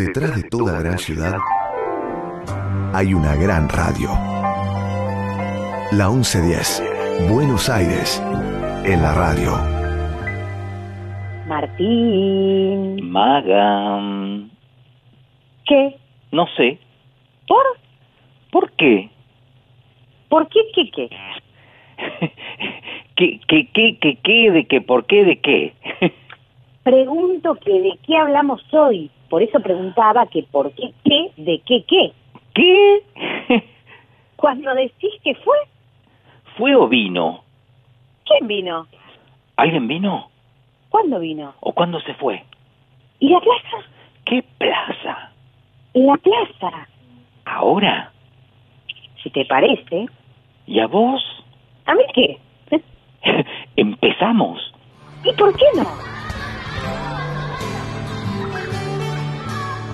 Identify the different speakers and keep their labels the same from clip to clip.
Speaker 1: Detrás de toda gran ciudad hay una gran radio. La 1110, Buenos Aires, en la radio.
Speaker 2: Martín.
Speaker 3: Maga.
Speaker 2: ¿Qué?
Speaker 3: No sé.
Speaker 2: ¿Por?
Speaker 3: ¿Por qué?
Speaker 2: ¿Por qué qué qué?
Speaker 3: ¿Qué, qué, qué, qué, qué, de qué, por qué, de qué?
Speaker 2: Pregunto que de qué hablamos hoy. Por eso preguntaba que por qué qué, de qué qué.
Speaker 3: ¿Qué?
Speaker 2: Cuando decís que fue,
Speaker 3: ¿Fue o vino?
Speaker 2: ¿quién vino?
Speaker 3: ¿Alguien vino?
Speaker 2: ¿Cuándo vino?
Speaker 3: ¿O cuándo se fue?
Speaker 2: ¿Y la plaza?
Speaker 3: ¿Qué plaza?
Speaker 2: La plaza.
Speaker 3: ¿Ahora?
Speaker 2: Si te parece.
Speaker 3: ¿Y a vos?
Speaker 2: ¿A mí qué?
Speaker 3: Empezamos.
Speaker 2: ¿Y por qué no?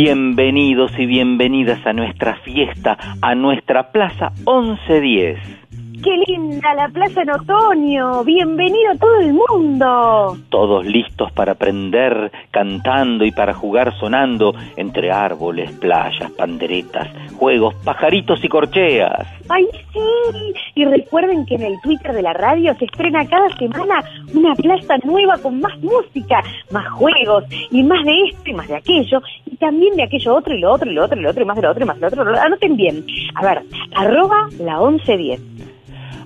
Speaker 3: Bienvenidos y bienvenidas a nuestra fiesta, a nuestra Plaza 1110.
Speaker 2: ¡Qué linda la plaza en otoño! ¡Bienvenido todo el mundo!
Speaker 3: Todos listos para aprender cantando y para jugar sonando entre árboles, playas, panderetas, juegos, pajaritos y corcheas.
Speaker 2: ¡Ay, sí! Y recuerden que en el Twitter de la radio se estrena cada semana una plaza nueva con más música, más juegos, y más de esto y más de aquello, y también de aquello otro y lo otro y lo otro y lo otro y más de lo otro y más de lo otro. Anoten bien. A ver, arroba la 1110.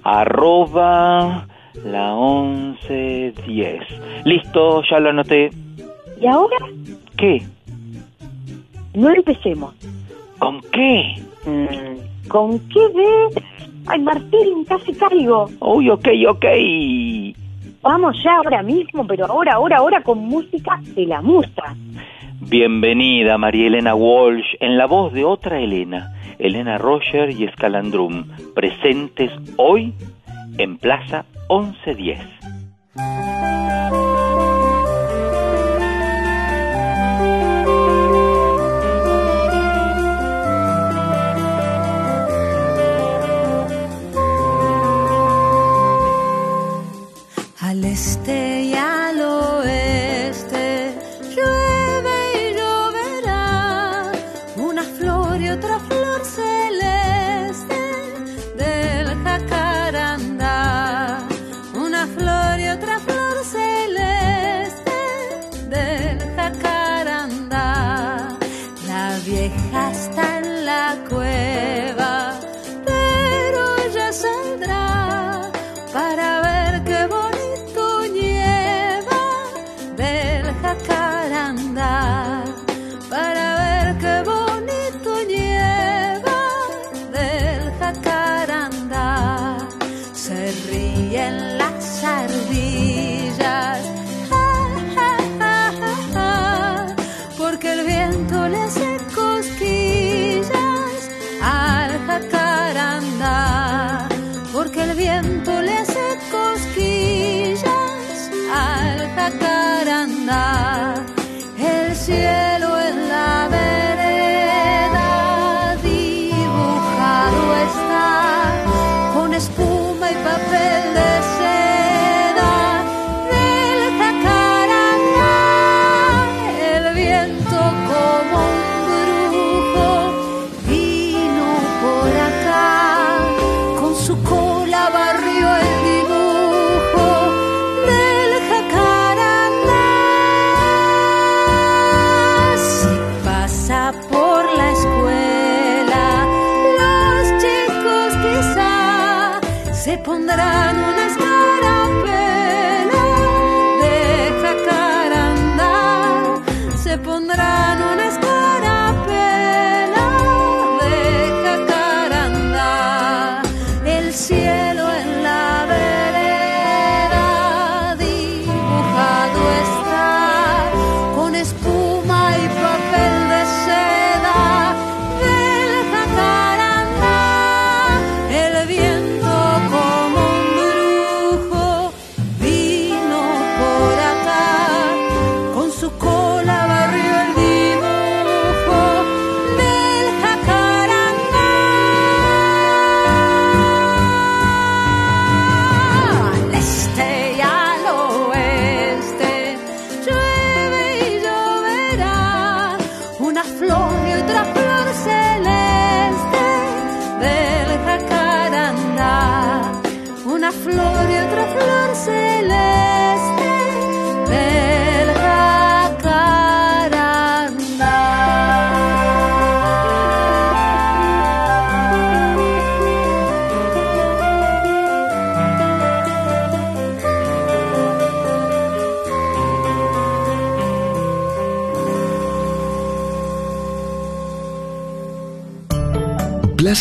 Speaker 3: Arroba la 1110. Listo, ya lo anoté.
Speaker 2: Y ahora,
Speaker 3: ¿Qué?
Speaker 2: no empecemos.
Speaker 3: ¿Con qué?
Speaker 2: Mm, ¿Con qué de...? Ay, Martín, casi caigo.
Speaker 3: Uy, ok, ok.
Speaker 2: Vamos ya ahora mismo, pero ahora, ahora, ahora con música de la musa.
Speaker 3: Bienvenida María Elena Walsh en la voz de otra Elena, Elena Roger y Escalandrum, presentes hoy en Plaza 1110.
Speaker 4: Al este vieja está la cueva.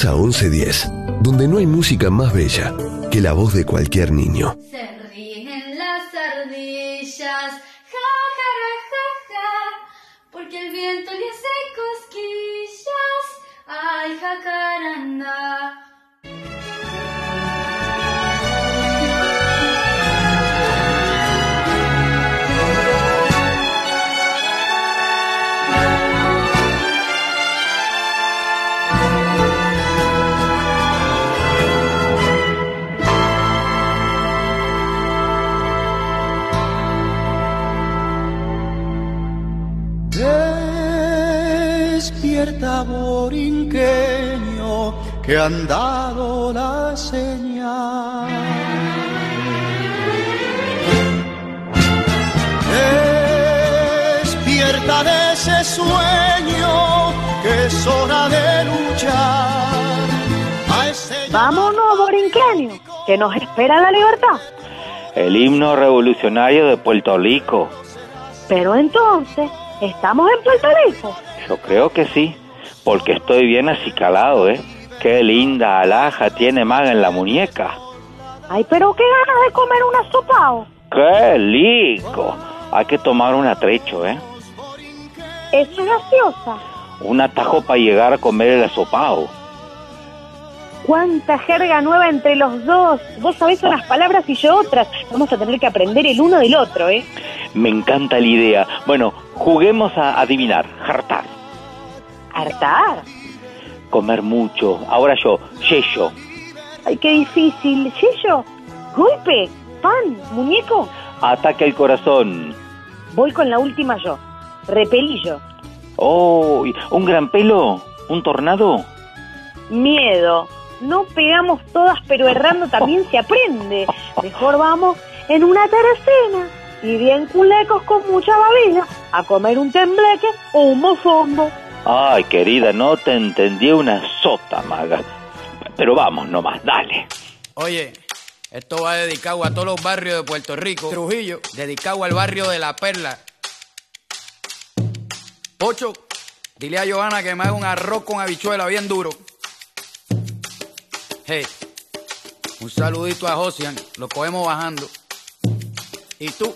Speaker 1: Plaza 1110, donde no hay música más bella que la voz de cualquier niño.
Speaker 5: Han dado la señal. Despierta de ese sueño que es hora de luchar. A ese
Speaker 2: Vámonos, Borinquenio, que nos espera la libertad.
Speaker 3: El himno revolucionario de Puerto Rico.
Speaker 2: Pero entonces, ¿estamos en Puerto Rico?
Speaker 3: Yo creo que sí, porque estoy bien acicalado, ¿eh? Qué linda alhaja tiene Maga en la muñeca.
Speaker 2: Ay, pero qué ganas de comer un asopao.
Speaker 3: ¡Qué lindo! Hay que tomar un atrecho, ¿eh?
Speaker 2: Es graciosa.
Speaker 3: Un atajo para llegar a comer el asopao.
Speaker 2: Cuánta jerga nueva entre los dos. Vos sabés unas palabras y yo otras. Vamos a tener que aprender el uno del otro, ¿eh?
Speaker 3: Me encanta la idea. Bueno, juguemos a adivinar, hartar,
Speaker 2: Hartar.
Speaker 3: Comer mucho. Ahora yo, yeyo.
Speaker 2: Ay, qué difícil. ¿Yello? ¿Golpe? ¿Pan? ¿Muñeco?
Speaker 3: Ataque al corazón.
Speaker 2: Voy con la última yo. Repelillo.
Speaker 3: Oh, un gran pelo, un tornado.
Speaker 2: Miedo. No pegamos todas, pero errando también se aprende. Mejor vamos en una tercena y bien culecos con mucha babilla a comer un tembleque o un mofongo.
Speaker 3: Ay, querida, no te entendí una sota, maga. Pero vamos nomás, dale.
Speaker 6: Oye, esto va dedicado a todos los barrios de Puerto Rico. Trujillo, dedicado al barrio de La Perla. Ocho, dile a Johanna que me haga un arroz con habichuela bien duro. Hey, un saludito a Josian, lo cogemos bajando. ¿Y tú?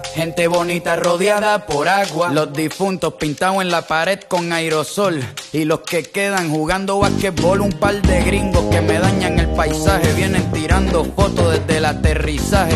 Speaker 6: Gente bonita rodeada por agua. Los difuntos pintados en la pared con aerosol. Y los que quedan jugando basquetbol. Un par de gringos que me dañan el paisaje. Vienen tirando fotos desde el aterrizaje.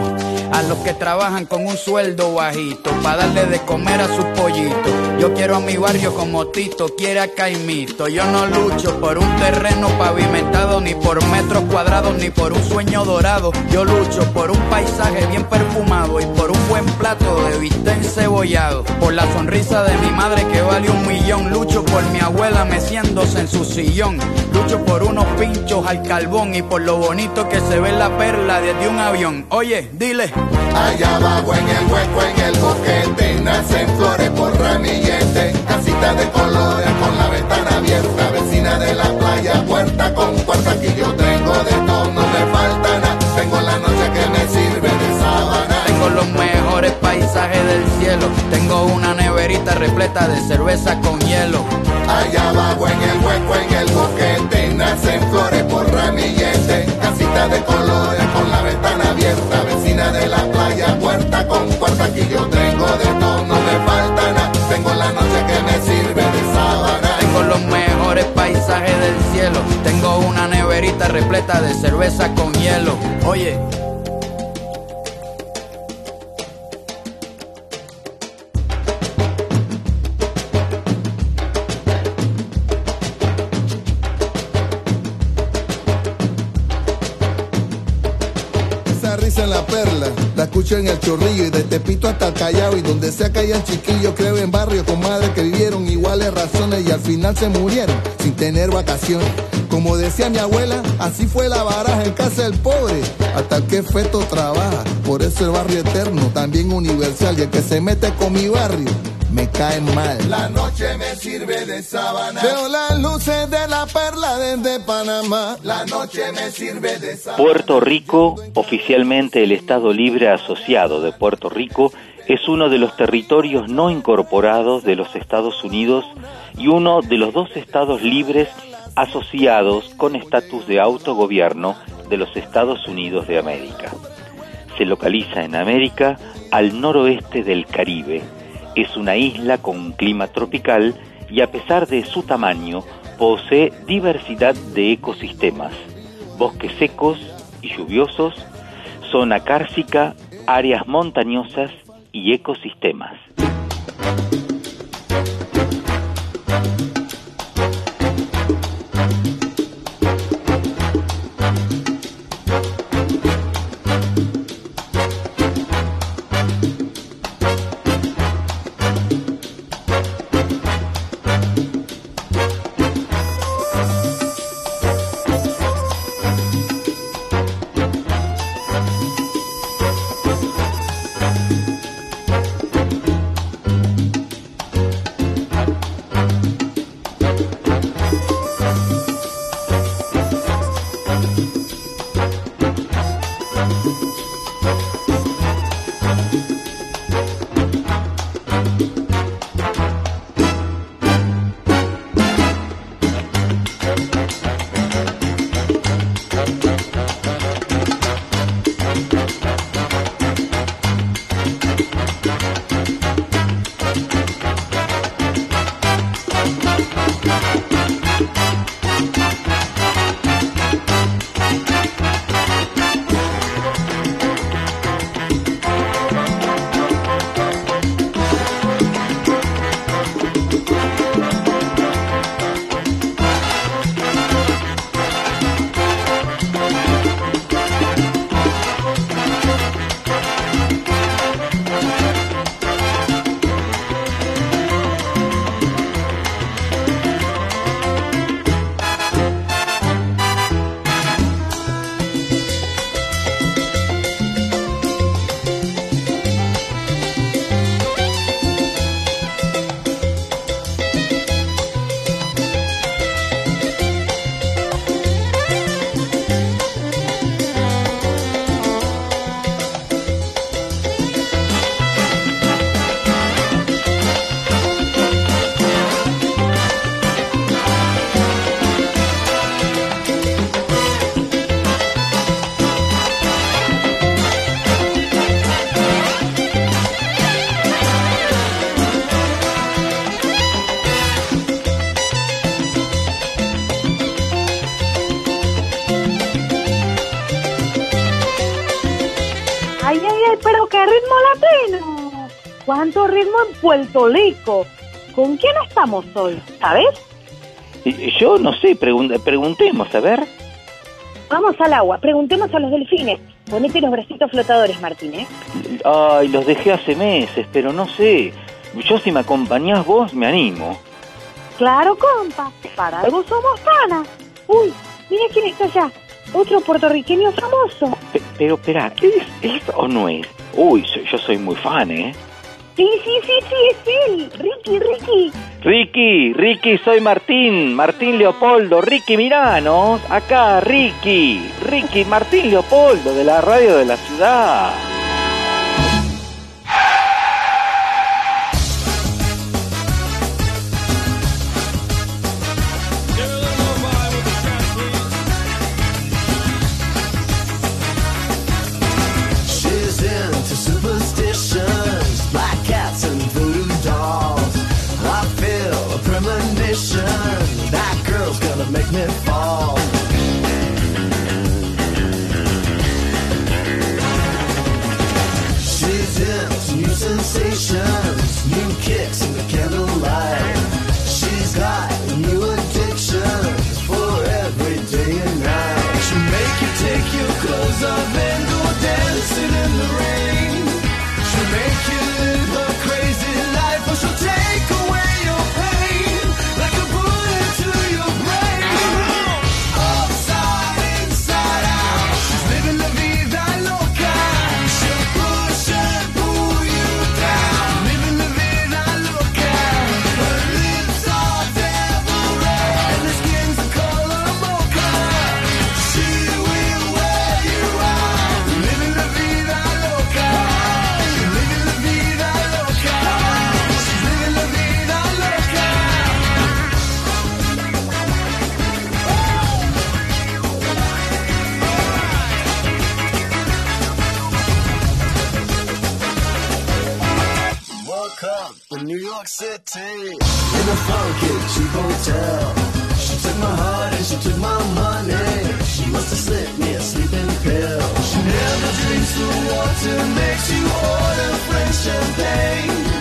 Speaker 6: los que trabajan con un sueldo bajito, para darle de comer a sus pollitos. Yo quiero a mi barrio como Tito quiere a Caimito. Yo no lucho por un terreno pavimentado ni por metros cuadrados ni por un sueño dorado. Yo lucho por un paisaje bien perfumado y por un buen plato de bistec encebollado. Por la sonrisa de mi madre que vale un millón. Lucho por mi abuela meciéndose en su sillón. Lucho por unos pinchos al carbón y por lo bonito que se ve la perla desde un avión. Oye, dile.
Speaker 7: Allá abajo en el hueco, en el boquete, nacen flores por ramillete, casita de colores con la ventana abierta, vecina de la playa, puerta con puerta, aquí yo tengo de todo, no me falta nada, tengo la noche que me sirve de sábana.
Speaker 6: Tengo los mejores paisajes del cielo, tengo una neverita repleta de cerveza con hielo.
Speaker 7: Allá abajo en el hueco, en el boquete, nacen flores por ramillete, casita de colores con la ventana abierta, de la playa, puerta con puerta, aquí yo tengo de todo, no me falta nada, tengo la noche que me sirve de sábana.
Speaker 6: Tengo los mejores paisajes del cielo, tengo una neverita repleta de cerveza con hielo. Oye.
Speaker 7: En el chorrillo y de Tepito hasta Callao y donde sea que hayan chiquillos, creo en barrios con madres que vivieron iguales razones y al final se murieron sin tener vacaciones. Como decía mi abuela, así fue la baraja en casa del pobre, hasta que feto trabaja. Por eso el barrio eterno, también universal, y el que se mete con mi barrio, me cae mal. La noche me sirve de sábana. Veo las luces de la perla desde Panamá. La noche me sirve de sábana.
Speaker 3: Puerto Rico, oficialmente el Estado Libre Asociado de Puerto Rico, es uno de los territorios no incorporados de los Estados Unidos y uno de los dos estados libres asociados con estatus de autogobierno de los Estados Unidos de América. Se localiza en América al noroeste del Caribe. Es una isla con clima tropical y a pesar de su tamaño posee diversidad de ecosistemas, bosques secos y lluviosos, zona cárcica, áreas montañosas y ecosistemas.
Speaker 2: Puerto Rico? ¿Con quién estamos hoy? ¿Sabes?
Speaker 3: Yo no sé, pregun- preguntemos, a ver.
Speaker 2: Vamos al agua, preguntemos a los delfines. Ponete los bracitos flotadores, Martín, ¿eh?
Speaker 3: Ay, los dejé hace meses, pero no sé. Yo si me acompañás vos, me animo.
Speaker 2: Claro, compa, para algo somos panas. Uy, mira quién está allá. Otro puertorriqueño famoso.
Speaker 3: Pe- pero, espera, ¿es, ¿es o no es? Uy, yo soy muy fan, ¿eh?
Speaker 2: Sí, sí, sí, sí, es él. Ricky, Ricky.
Speaker 3: Ricky, Ricky, soy Martín, Martín Leopoldo, Ricky Miranos, acá, Ricky, Ricky, Martín Leopoldo, de la radio de la ciudad.
Speaker 5: City in a funky cheap hotel. She took my heart and she took my money. She must have slipped me a sleeping pill. She never drinks the water, makes you order French champagne.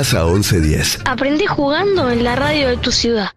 Speaker 1: Plaza 1110.
Speaker 8: Aprendí jugando en la radio de tu ciudad.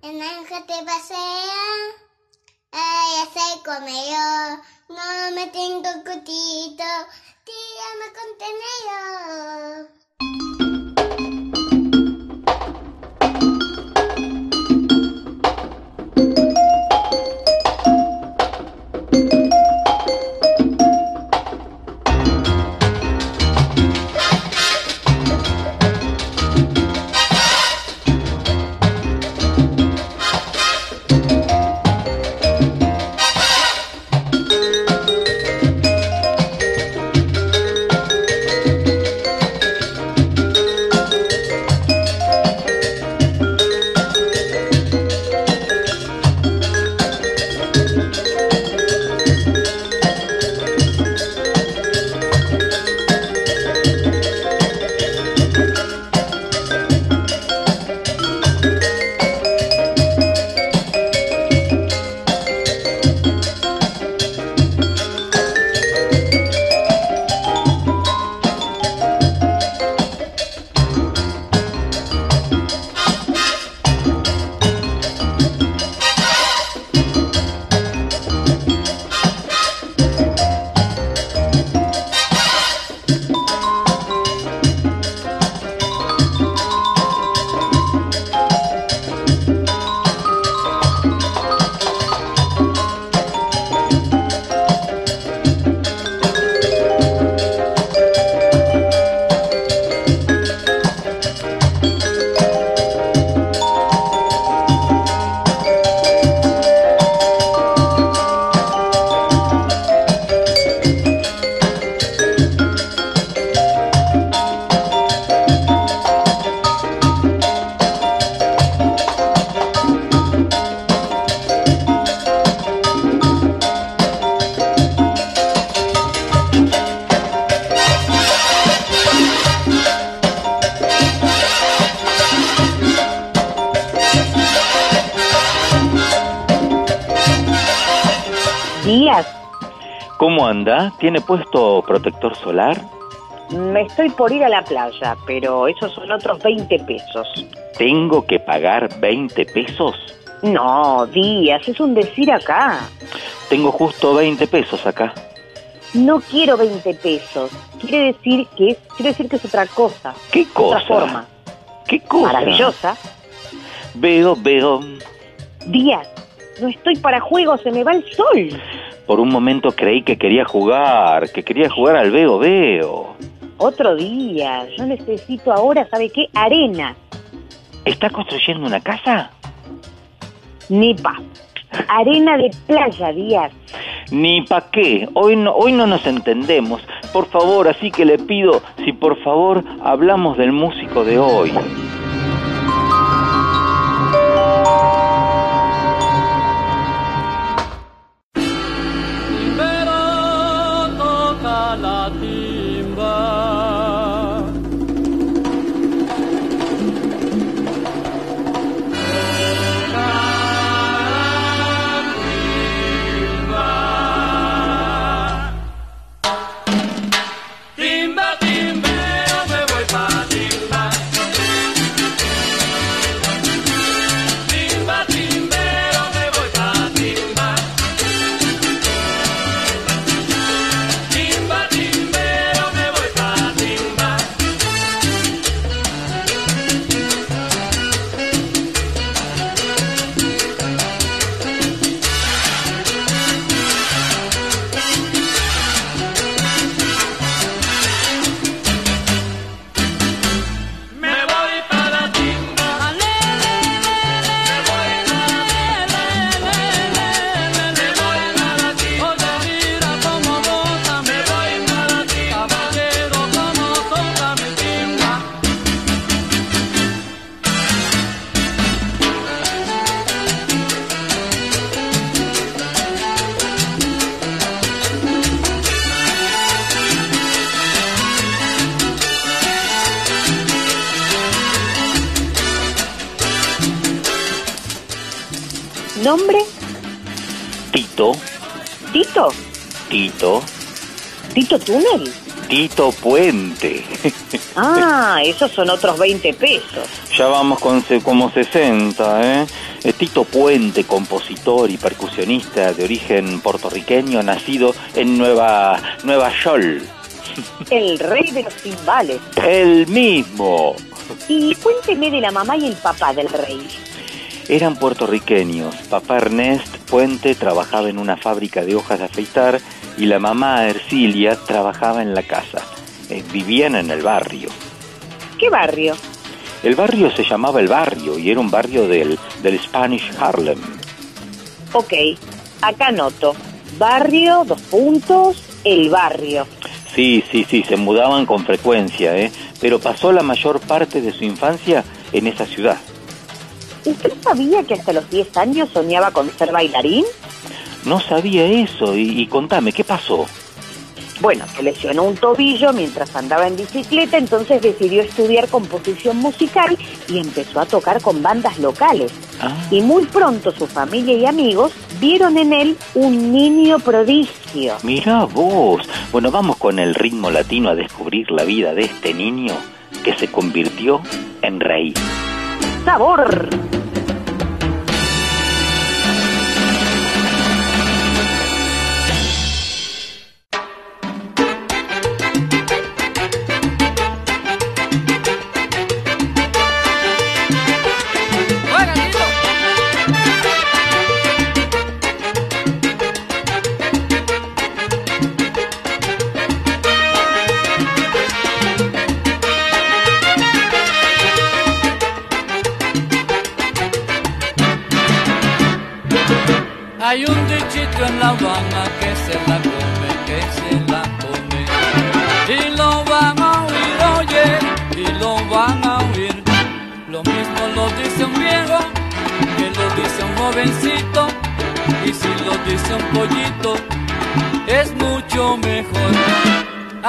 Speaker 3: ¿Tiene puesto protector solar?
Speaker 2: Me estoy por ir a la playa, pero esos son otros 20 pesos.
Speaker 3: ¿Tengo que pagar 20 pesos?
Speaker 2: No, Díaz, es un decir acá.
Speaker 3: Tengo justo 20 pesos acá.
Speaker 2: No quiero 20 pesos. Quiere decir que es, quiere decir que es otra cosa.
Speaker 3: ¿Qué cosa?
Speaker 2: Otra forma.
Speaker 3: ¿Qué cosa?
Speaker 2: Maravillosa.
Speaker 3: Veo, veo.
Speaker 2: Díaz, no estoy para juegos, se me va el sol.
Speaker 3: Por un momento creí que quería jugar, que quería jugar al veo, veo.
Speaker 2: Otro día. Yo necesito ahora, ¿sabe qué? Arena.
Speaker 3: ¿Está construyendo una casa?
Speaker 2: Nipa. Arena de playa, Díaz.
Speaker 3: Ni pa' qué. Hoy no, hoy no nos entendemos. Por favor, así que le pido si por favor hablamos del músico de hoy. ¿Tito
Speaker 2: Túnel?
Speaker 3: Tito Puente.
Speaker 2: Ah, esos son otros 20 pesos.
Speaker 3: Ya vamos con como 60, ¿eh? Eh, Tito Puente, compositor y percusionista de origen puertorriqueño, nacido en Nueva, Nueva York.
Speaker 2: El rey de los timbales.
Speaker 3: El mismo.
Speaker 2: Y cuénteme de la mamá y el papá del rey.
Speaker 3: Eran puertorriqueños. Papá Ernest Puente trabajaba en una fábrica de hojas de afeitar y la mamá Ercilia trabajaba en la casa. Eh, vivían en el barrio.
Speaker 2: ¿Qué barrio?
Speaker 3: El barrio se llamaba El Barrio y era un barrio del, del Spanish Harlem.
Speaker 2: Ok, acá noto. Barrio, dos puntos, el barrio.
Speaker 3: Sí, sí, sí, se mudaban con frecuencia, ¿eh? Pero pasó la mayor parte de su infancia en esa ciudad.
Speaker 2: ¿Usted sabía que hasta los 10 años soñaba con ser bailarín?
Speaker 3: No sabía eso y, y contame, ¿qué pasó?
Speaker 2: Bueno, se lesionó un tobillo mientras andaba en bicicleta, entonces decidió estudiar composición musical y empezó a tocar con bandas locales.
Speaker 3: Ah,
Speaker 2: Y muy pronto su familia y amigos vieron en él un niño prodigio.
Speaker 3: mira vos. Bueno, vamos con el ritmo latino a descubrir la vida de este niño que se convirtió en rey.
Speaker 2: ¡Sabor!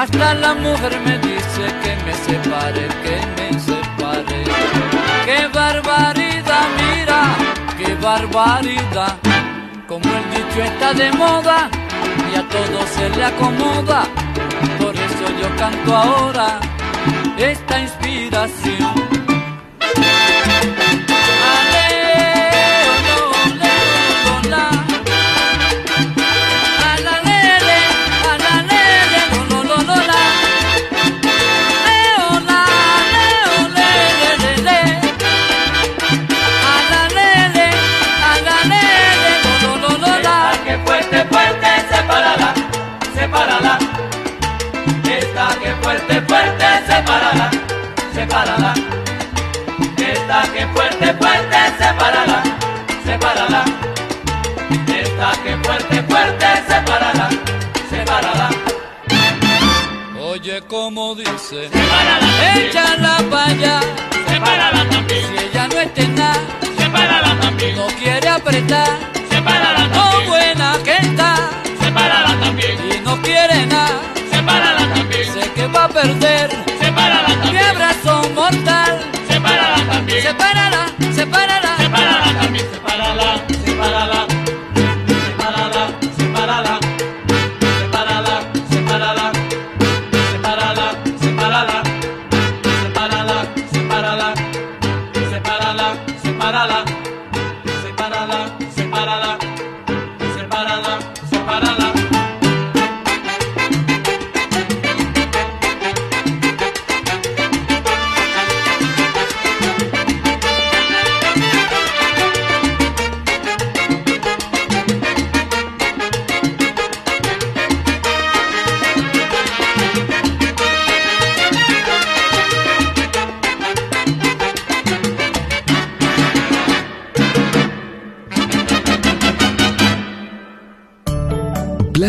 Speaker 9: Hasta la mujer me dice que me separe, que me separe. ¡Qué barbaridad, mira! ¡Qué barbaridad! Como el dicho está de moda, y a todo se le acomoda. Por eso yo canto ahora esta inspiración.
Speaker 10: Sepárala. Esta que fuerte, fuerte, sepárala, sepárala. Esta que fuerte, fuerte, sepárala, sepárala.
Speaker 9: Oye como dice,
Speaker 10: Sepárala
Speaker 9: échala para allá.
Speaker 10: Sepárala también.
Speaker 9: Si ella no está en nada,
Speaker 10: Sepárala también.
Speaker 9: no quiere apretar.
Speaker 10: Sepárala
Speaker 9: Lo
Speaker 10: también.
Speaker 9: buena que está
Speaker 10: Sepárala también.
Speaker 9: y no quiere nada.
Speaker 10: Sepárala también.
Speaker 9: Sé que va a perder. Abrazo mortal.
Speaker 10: Sepárala también.
Speaker 9: Sepárala, sepárala.
Speaker 10: Sepárala también. Sepárala.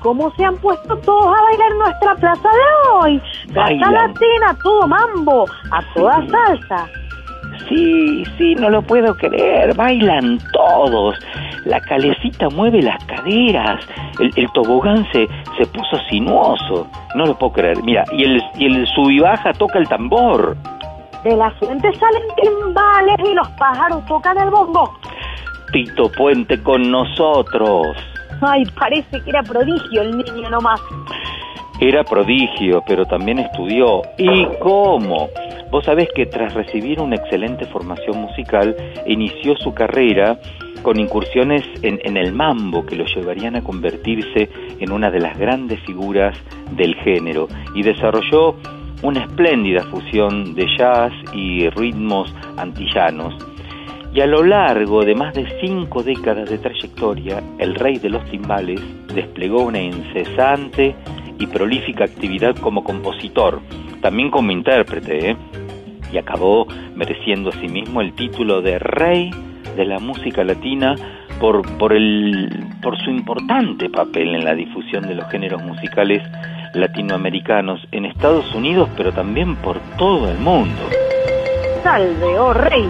Speaker 2: Cómo se han puesto todos a bailar nuestra plaza de hoy. Plaza
Speaker 3: Bailan.
Speaker 2: latina, todo mambo, a toda salsa.
Speaker 3: Sí, sí, no lo puedo creer. Bailan todos. La calecita mueve las caderas. El, el tobogán se, se puso sinuoso. No lo puedo creer. Mira, y el, y el sub y baja toca el tambor.
Speaker 2: De la fuente salen timbales y los pájaros tocan el bongo.
Speaker 3: Tito Puente con nosotros.
Speaker 2: Ay, parece que era prodigio el niño nomás.
Speaker 3: Era prodigio, pero también estudió. ¿Y cómo? Vos sabés que tras recibir una excelente formación musical, inició su carrera con incursiones en, en el mambo que lo llevarían a convertirse en una de las grandes figuras del género y desarrolló una espléndida fusión de jazz y ritmos antillanos. Y a lo largo de más de cinco décadas de trayectoria, el rey de los timbales desplegó una incesante y prolífica actividad como compositor, también como intérprete, ¿eh? y acabó mereciendo asimismo el título de rey de la música latina por, por, el, por su importante papel en la difusión de los géneros musicales latinoamericanos en Estados Unidos, pero también por todo el mundo.
Speaker 2: Salve, oh rey.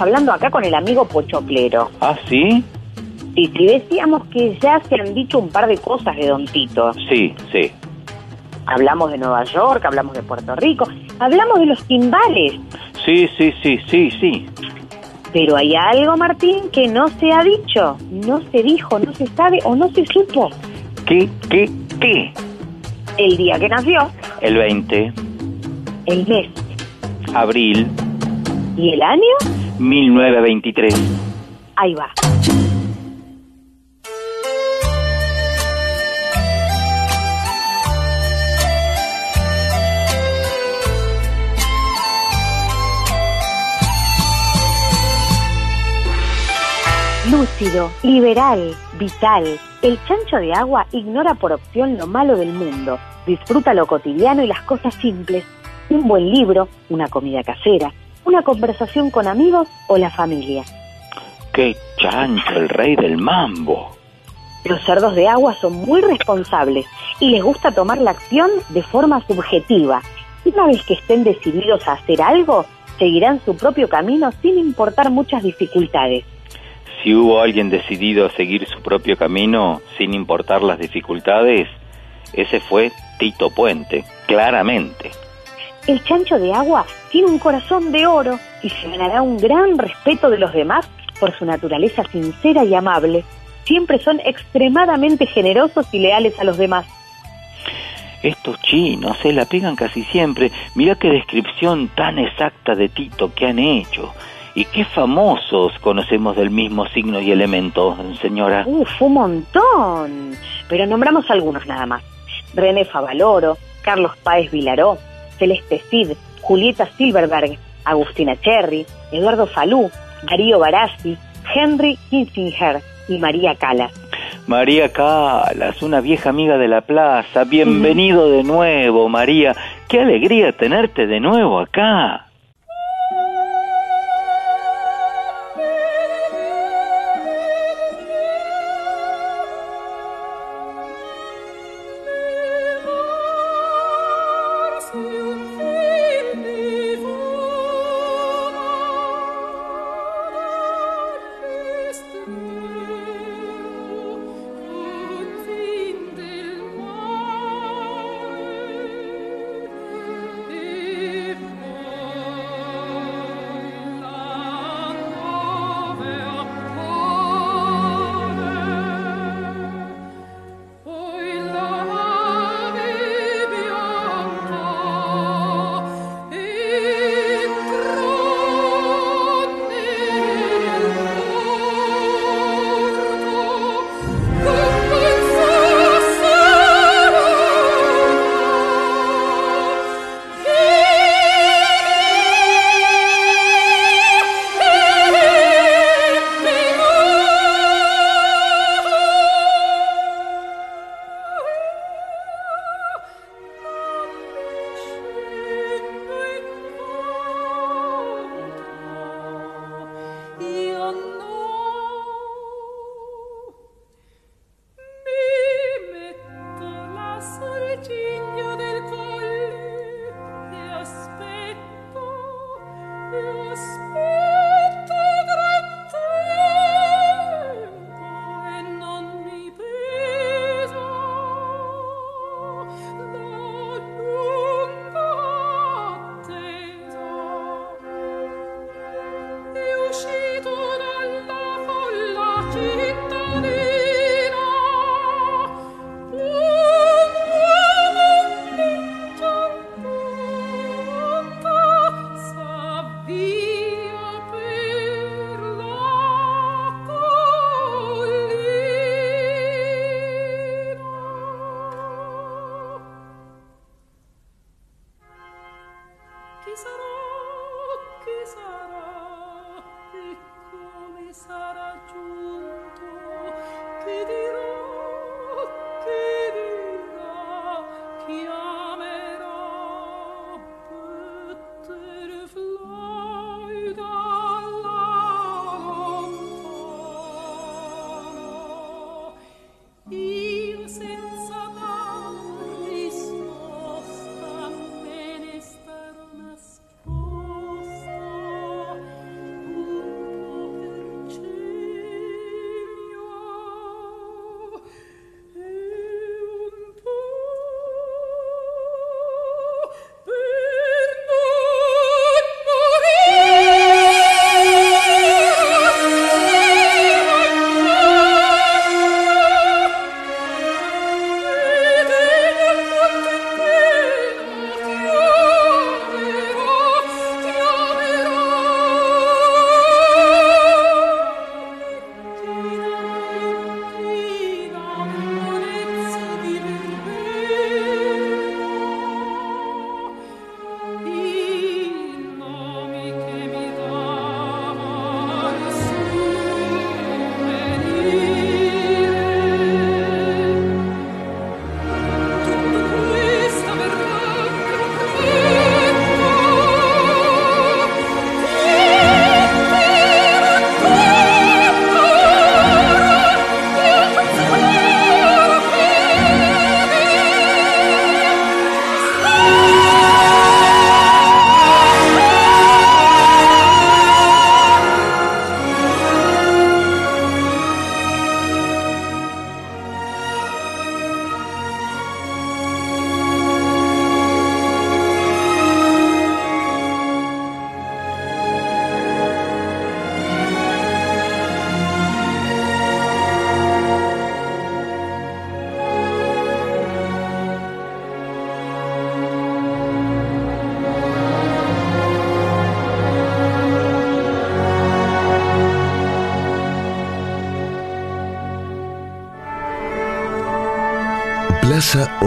Speaker 2: Hablando acá con el amigo Pochoclero.
Speaker 3: ¿Ah, sí?
Speaker 2: Y si decíamos que ya se han dicho un par de cosas de Don Tito.
Speaker 3: Sí, sí.
Speaker 2: Hablamos de Nueva York, hablamos de Puerto Rico, hablamos de los timbales.
Speaker 3: Sí, sí, sí, sí, sí.
Speaker 2: Pero hay algo, Martín, que no se ha dicho, no se dijo, no se sabe o no se supo.
Speaker 3: ¿Qué, qué, qué?
Speaker 2: El día que nació,
Speaker 3: El 20,
Speaker 2: el mes
Speaker 3: abril,
Speaker 2: y el año,
Speaker 3: 1923.
Speaker 2: Ahí va. Lúcido, liberal, vital. El chancho de agua ignora por opción lo malo del mundo, disfruta lo cotidiano y las cosas simples. Un buen libro, una comida casera, una conversación con amigos o la familia.
Speaker 11: ¡Qué chancho, el rey del mambo!
Speaker 2: Los cerdos de agua son muy responsables y les gusta tomar la acción de forma subjetiva. Una vez que estén decididos a hacer algo, seguirán su propio camino sin importar muchas dificultades.
Speaker 11: Si hubo alguien decidido a seguir su propio camino sin importar las dificultades, ese fue Tito Puente, claramente.
Speaker 2: El chancho de agua tiene un corazón de oro y se ganará un gran respeto de los demás por su naturaleza sincera y amable. Siempre son extremadamente generosos y leales a los demás.
Speaker 11: Estos chinos se la pegan casi siempre. Mira qué descripción tan exacta de Tito que han hecho. Y qué famosos conocemos del mismo signo y elemento, señora.
Speaker 2: Uf, un montón. Pero nombramos algunos nada más. René Favaloro, Carlos Páez Vilaró, Celeste Cid, Julieta Silverberg, Agustina Cherry, Eduardo Falú, Darío Barassi, Henry Kissinger y María Calas.
Speaker 11: María Calas, una vieja amiga de la plaza. Bienvenido de nuevo, María. Qué alegría tenerte de nuevo acá.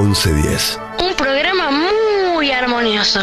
Speaker 1: 1110.
Speaker 8: Un programa muy armonioso.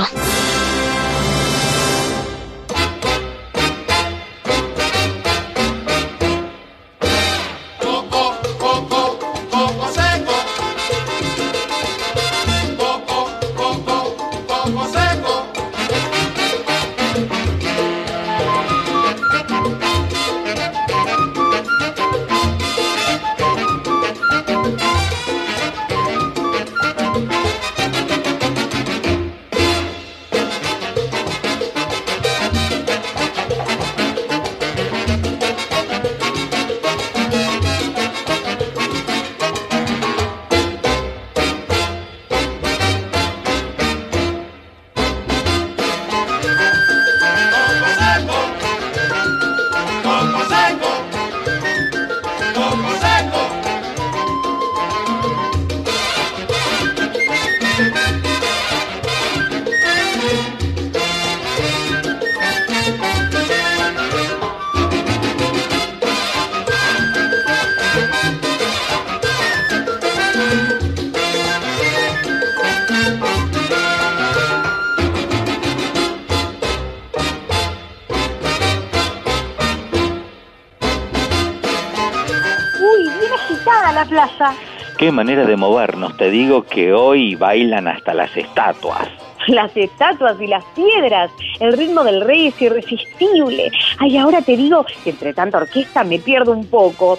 Speaker 3: Qué manera de movernos, te digo que hoy bailan hasta las estatuas.
Speaker 2: Las estatuas y las piedras, el ritmo del rey es irresistible. Ay, ahora te digo que entre tanta orquesta me pierdo un poco.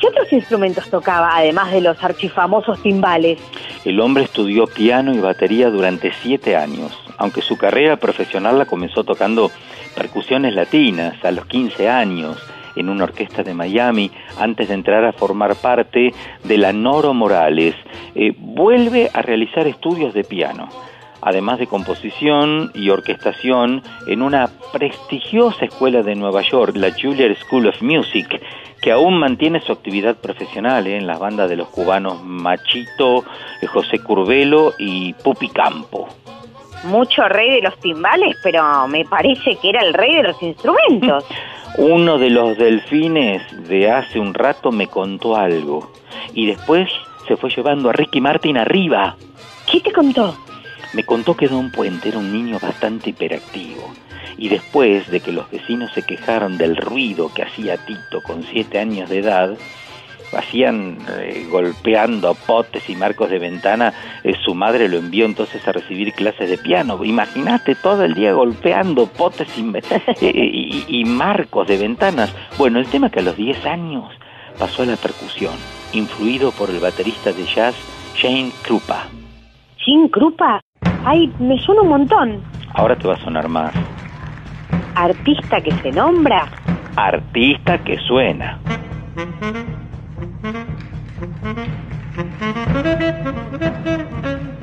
Speaker 2: ¿Qué otros instrumentos tocaba, además de los archifamosos timbales?
Speaker 3: El hombre estudió piano y batería durante siete años, aunque su carrera profesional la comenzó tocando percusiones latinas a los 15 años en una orquesta de Miami antes de entrar a formar parte de la Noro Morales. Eh, vuelve a realizar estudios de piano, además de composición y orquestación en una prestigiosa escuela de Nueva York, la Juilliard School of Music, que aún mantiene su actividad profesional eh, en las bandas de los cubanos Machito, eh, José Curvelo y Pupi Campo.
Speaker 2: Mucho rey de los timbales, pero me parece que era el rey de los instrumentos.
Speaker 3: Uno de los delfines de hace un rato me contó algo y después se fue llevando a Ricky Martin arriba.
Speaker 2: ¿Qué te contó?
Speaker 3: Me contó que Don Puente era un niño bastante hiperactivo y después de que los vecinos se quejaron del ruido que hacía Tito con siete años de edad, hacían eh, golpeando potes y marcos de ventana, eh, su madre lo envió entonces a recibir clases de piano. Imagínate todo el día golpeando potes y, y- y marcos de ventanas. Bueno, el tema es que a los 10 años pasó a la percusión, influido por el baterista de jazz Shane Krupa.
Speaker 2: ¿Sin Krupa? Ay, me suena un montón.
Speaker 3: Ahora te va a sonar más.
Speaker 2: Artista que se nombra.
Speaker 3: Artista que suena.
Speaker 1: Thank you.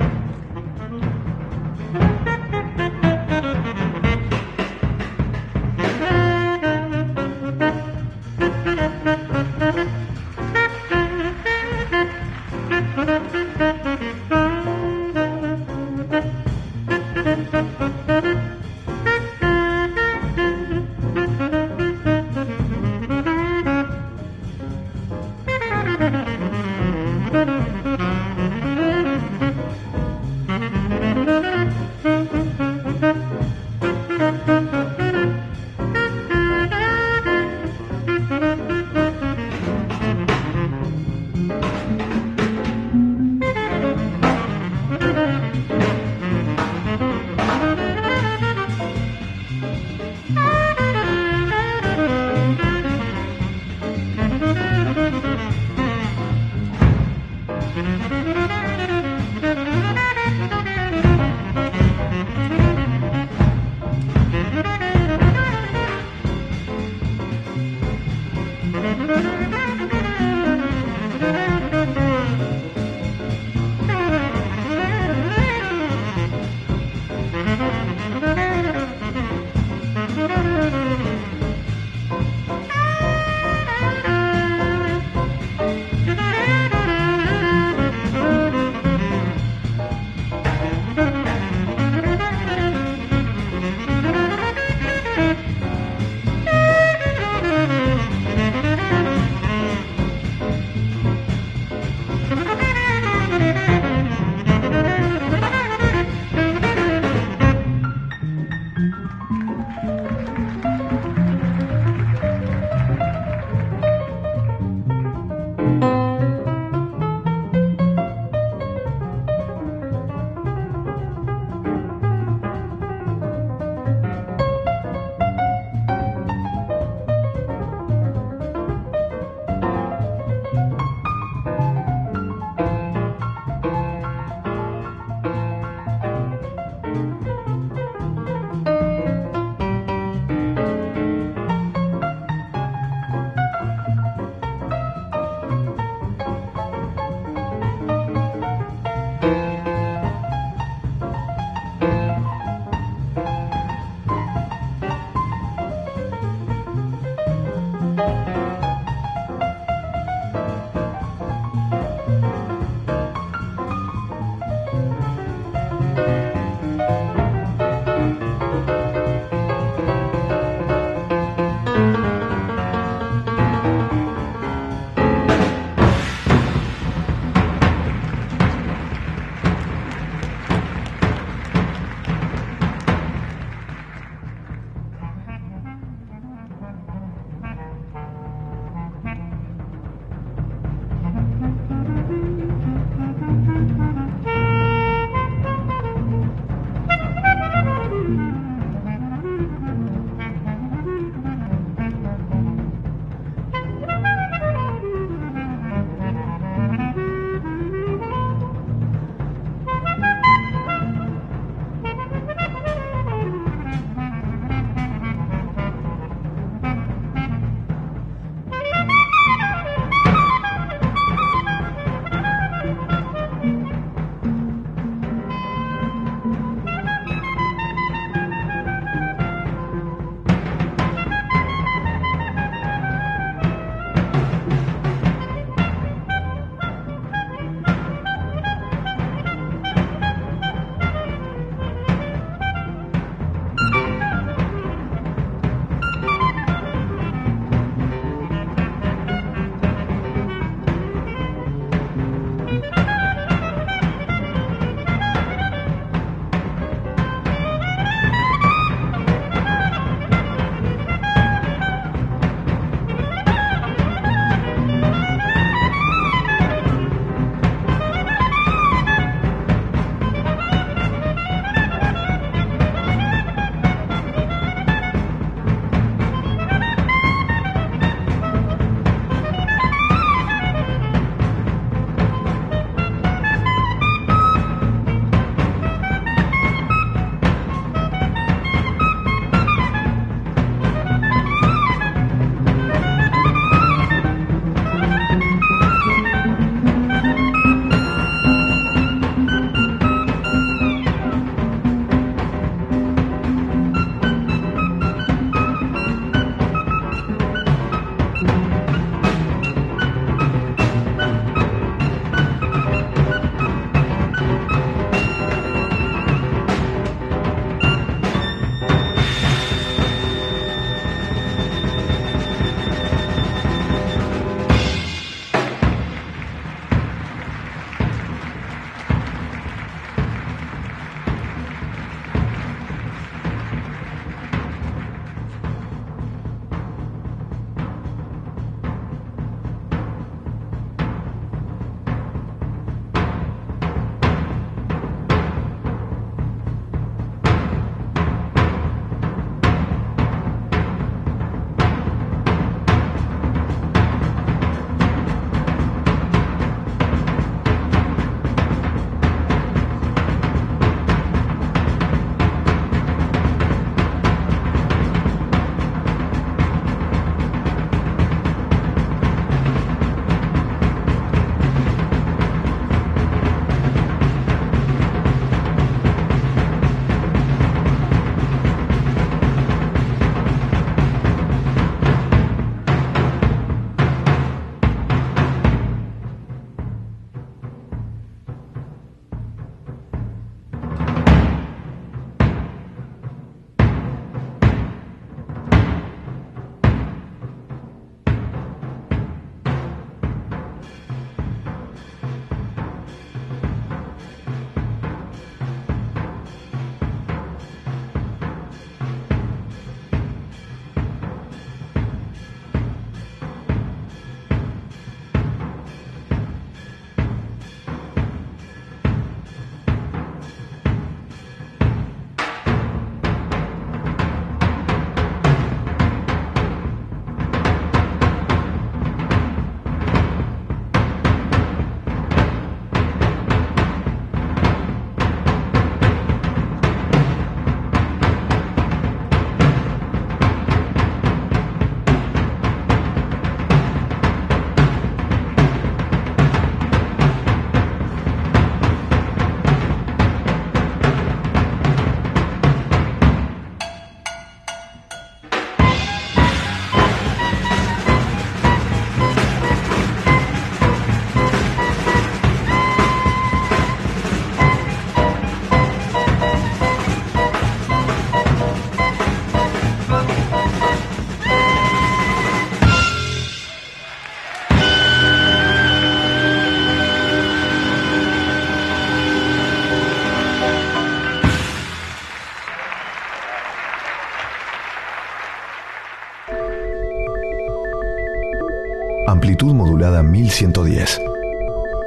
Speaker 1: Modulada 1110.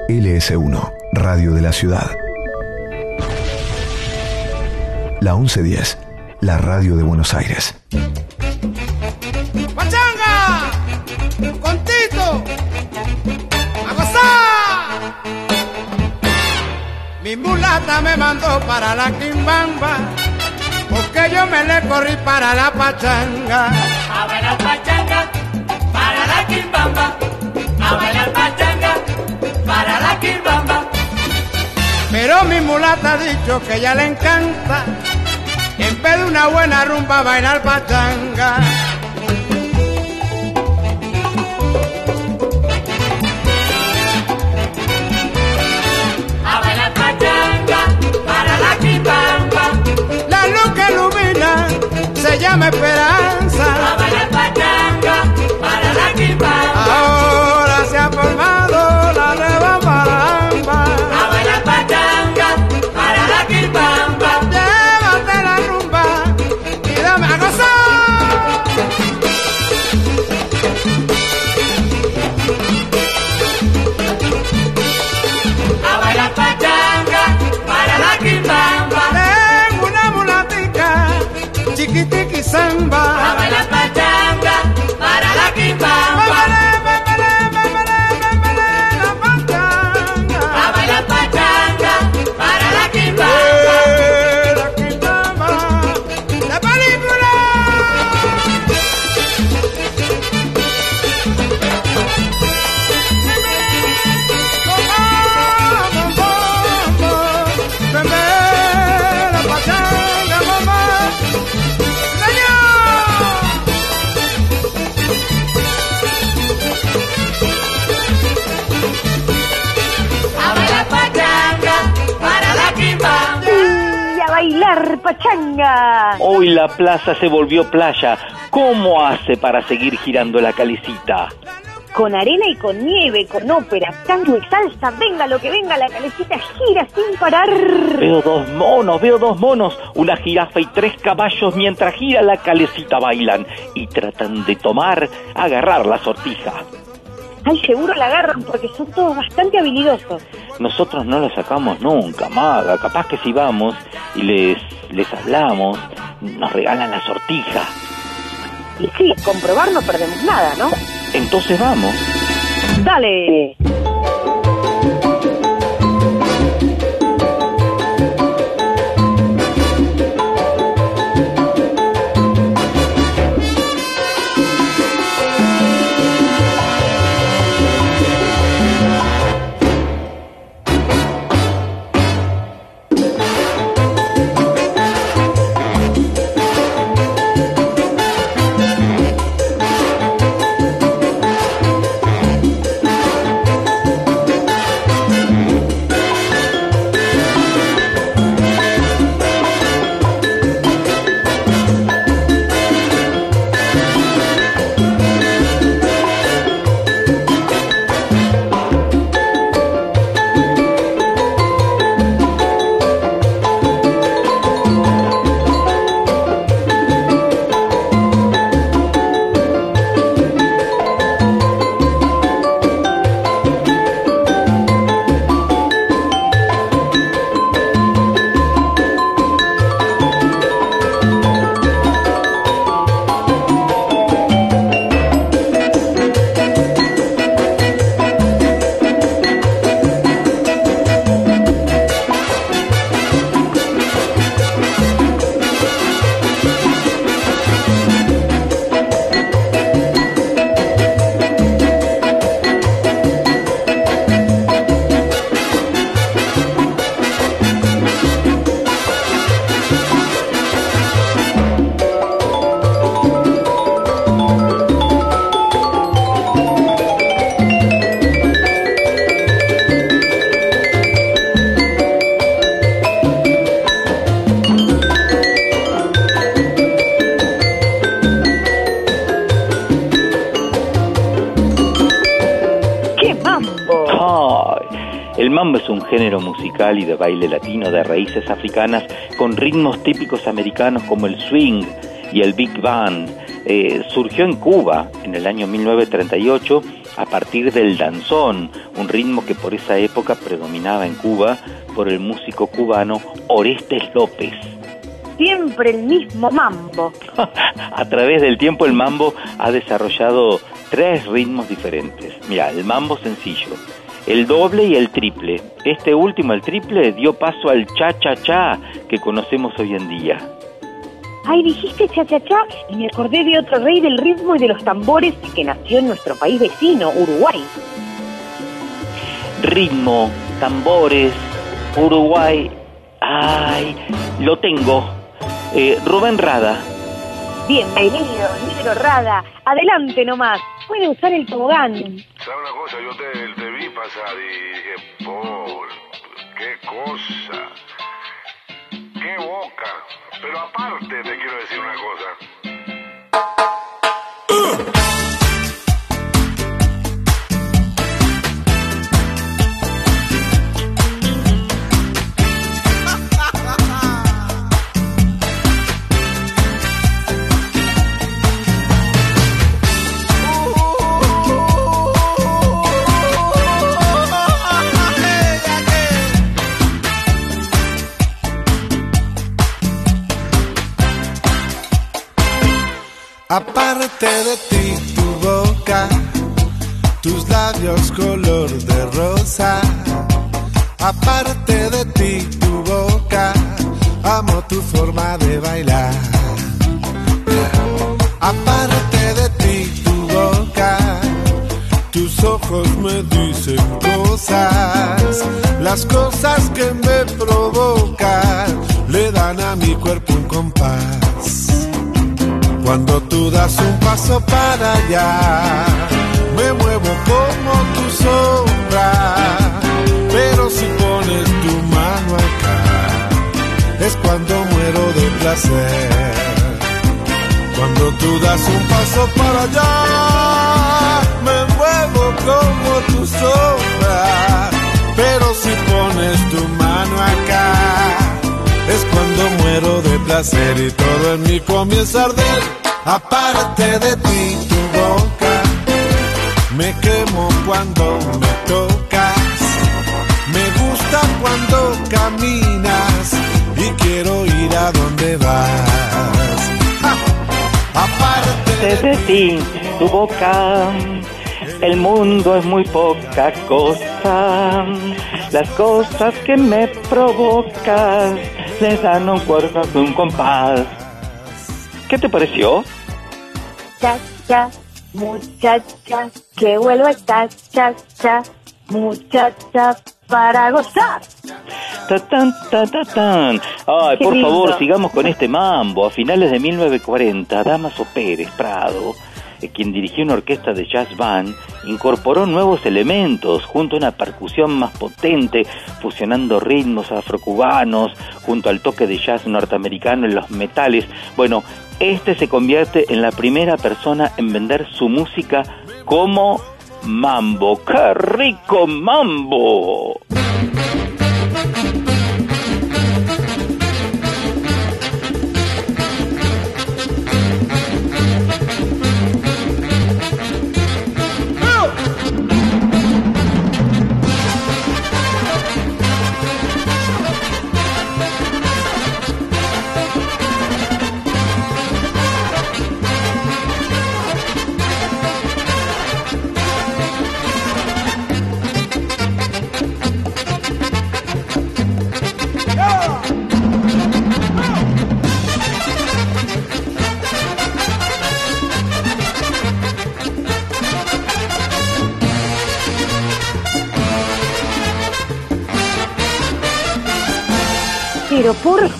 Speaker 1: LS1, Radio de la Ciudad. La 1110, la radio de Buenos Aires.
Speaker 12: ¡Pachanga! ¡Contito! ¡A gozar! Mi mulata me mandó para la quimbamba, porque yo me le corrí para la pachanga. Pero mi mulata ha dicho que ella le encanta, en vez de una buena rumba, bailar pachanga.
Speaker 10: A bailar pachanga, para la quimbamba.
Speaker 12: La luz que ilumina se llama esperanza. Chiquitiqui samba.
Speaker 10: A bailar pachanga, para la quimbamba. Pachanga.
Speaker 3: Hoy la plaza se volvió playa. ¿Cómo hace para seguir girando la calecita?
Speaker 2: Con arena y con nieve, con ópera, tango y salsa, venga lo que venga, la calecita gira sin parar.
Speaker 3: Veo dos monos, veo dos monos, una jirafa y tres caballos mientras gira la calecita bailan y tratan de tomar, agarrar la sortija.
Speaker 2: Ay, seguro la agarran porque son todos bastante habilidosos.
Speaker 3: Nosotros no la sacamos nunca, maga. Capaz que si vamos y les, les hablamos, nos regalan la sortija.
Speaker 2: Y sí, comprobar no perdemos nada, ¿no?
Speaker 3: Entonces vamos.
Speaker 2: Dale.
Speaker 3: Género musical y de baile latino de raíces africanas con ritmos típicos americanos como el swing y el big band. Eh, surgió en Cuba en el año 1938 a partir del danzón, un ritmo que por esa época predominaba en Cuba por el músico cubano Orestes López.
Speaker 2: Siempre el mismo mambo.
Speaker 3: A través del tiempo el mambo ha desarrollado tres ritmos diferentes. Mira, el mambo sencillo, el doble y el triple. Este último, el triple, dio paso al cha-cha-cha que conocemos hoy en día.
Speaker 2: Ay, dijiste cha-cha-cha y me acordé de otro rey del ritmo y de los tambores que nació en nuestro país vecino, Uruguay.
Speaker 3: Ritmo, tambores, Uruguay. Ay, lo tengo. Eh, Rubén Rada.
Speaker 2: Bienvenido, Negro Rada. Adelante nomás. Puede usar el tobogán.
Speaker 13: ¿Sabe una cosa? Yo te, vi pasar y dije, Paul, qué cosa, qué boca. Pero aparte te quiero decir una cosa.
Speaker 14: Aparte de ti, tu boca, tus labios color de rosa. Aparte de ti, tu boca, amo tu forma de bailar. Aparte de ti, tu boca, tus ojos me dicen cosas. Las cosas que me provocan le dan a mi cuerpo un compás. Cuando tú das un paso para allá, me muevo como tu sombra. Pero si pones tu mano acá, es cuando muero de placer. Cuando tú das un paso para allá, me muevo como tu sombra. Pero si pones tu mano acá, es cuando muero de placer y todo en mí comienza a arder. Aparte de ti, tu boca, me quemo cuando me tocas. Me gusta cuando caminas y quiero ir a donde vas. Aparte
Speaker 3: de ti, tu boca, el mundo es muy poca cosa. Las cosas que me provocas les dan un cuerpo un compás. ¿Qué te pareció?
Speaker 2: Cha, cha, muchacha, que vuelva cha, cha, cha, muchacha, para gozar.
Speaker 3: Ta, tan, ta, ta, tan. Ay,
Speaker 2: Qué
Speaker 3: por
Speaker 2: lindo.
Speaker 3: favor, sigamos con este mambo. A finales de 1940, Damaso Pérez Prado, quien dirigió una orquesta de jazz band, incorporó nuevos elementos junto a una percusión más potente, fusionando ritmos afrocubanos junto al toque de jazz norteamericano en los metales. Bueno, este se convierte en la primera persona en vender su música como mambo. ¡Qué rico mambo!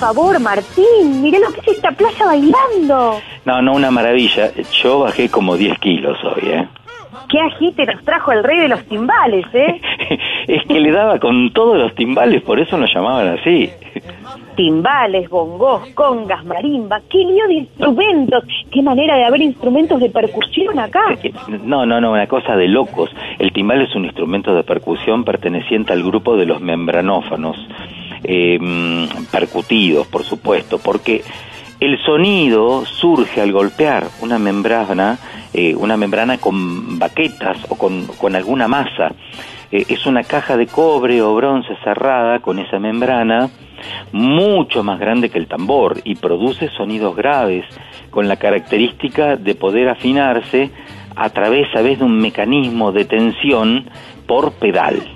Speaker 2: Favor, Martín, mirá lo que es esta playa bailando.
Speaker 3: No, no, una maravilla. Yo bajé como 10 kilos hoy, ¿eh?
Speaker 2: Qué agite nos trajo el rey de los timbales, ¿eh?
Speaker 3: Es que le daba con todos los timbales, por eso nos llamaban así.
Speaker 2: Timbales, bongos, congas, marimba, qué lío de instrumentos. Qué manera de haber instrumentos de percusión acá.
Speaker 3: No, no, no, una cosa de locos. El timbal es un instrumento de percusión perteneciente al grupo de los membranófonos, eh, percutidos, por supuesto, porque el sonido surge al golpear una membrana eh, una membrana con baquetas o con, alguna masa. Eh, es una caja de cobre o bronce cerrada con esa membrana mucho más grande que el tambor y produce sonidos graves con la característica de poder afinarse a través, a de un mecanismo de tensión por pedal.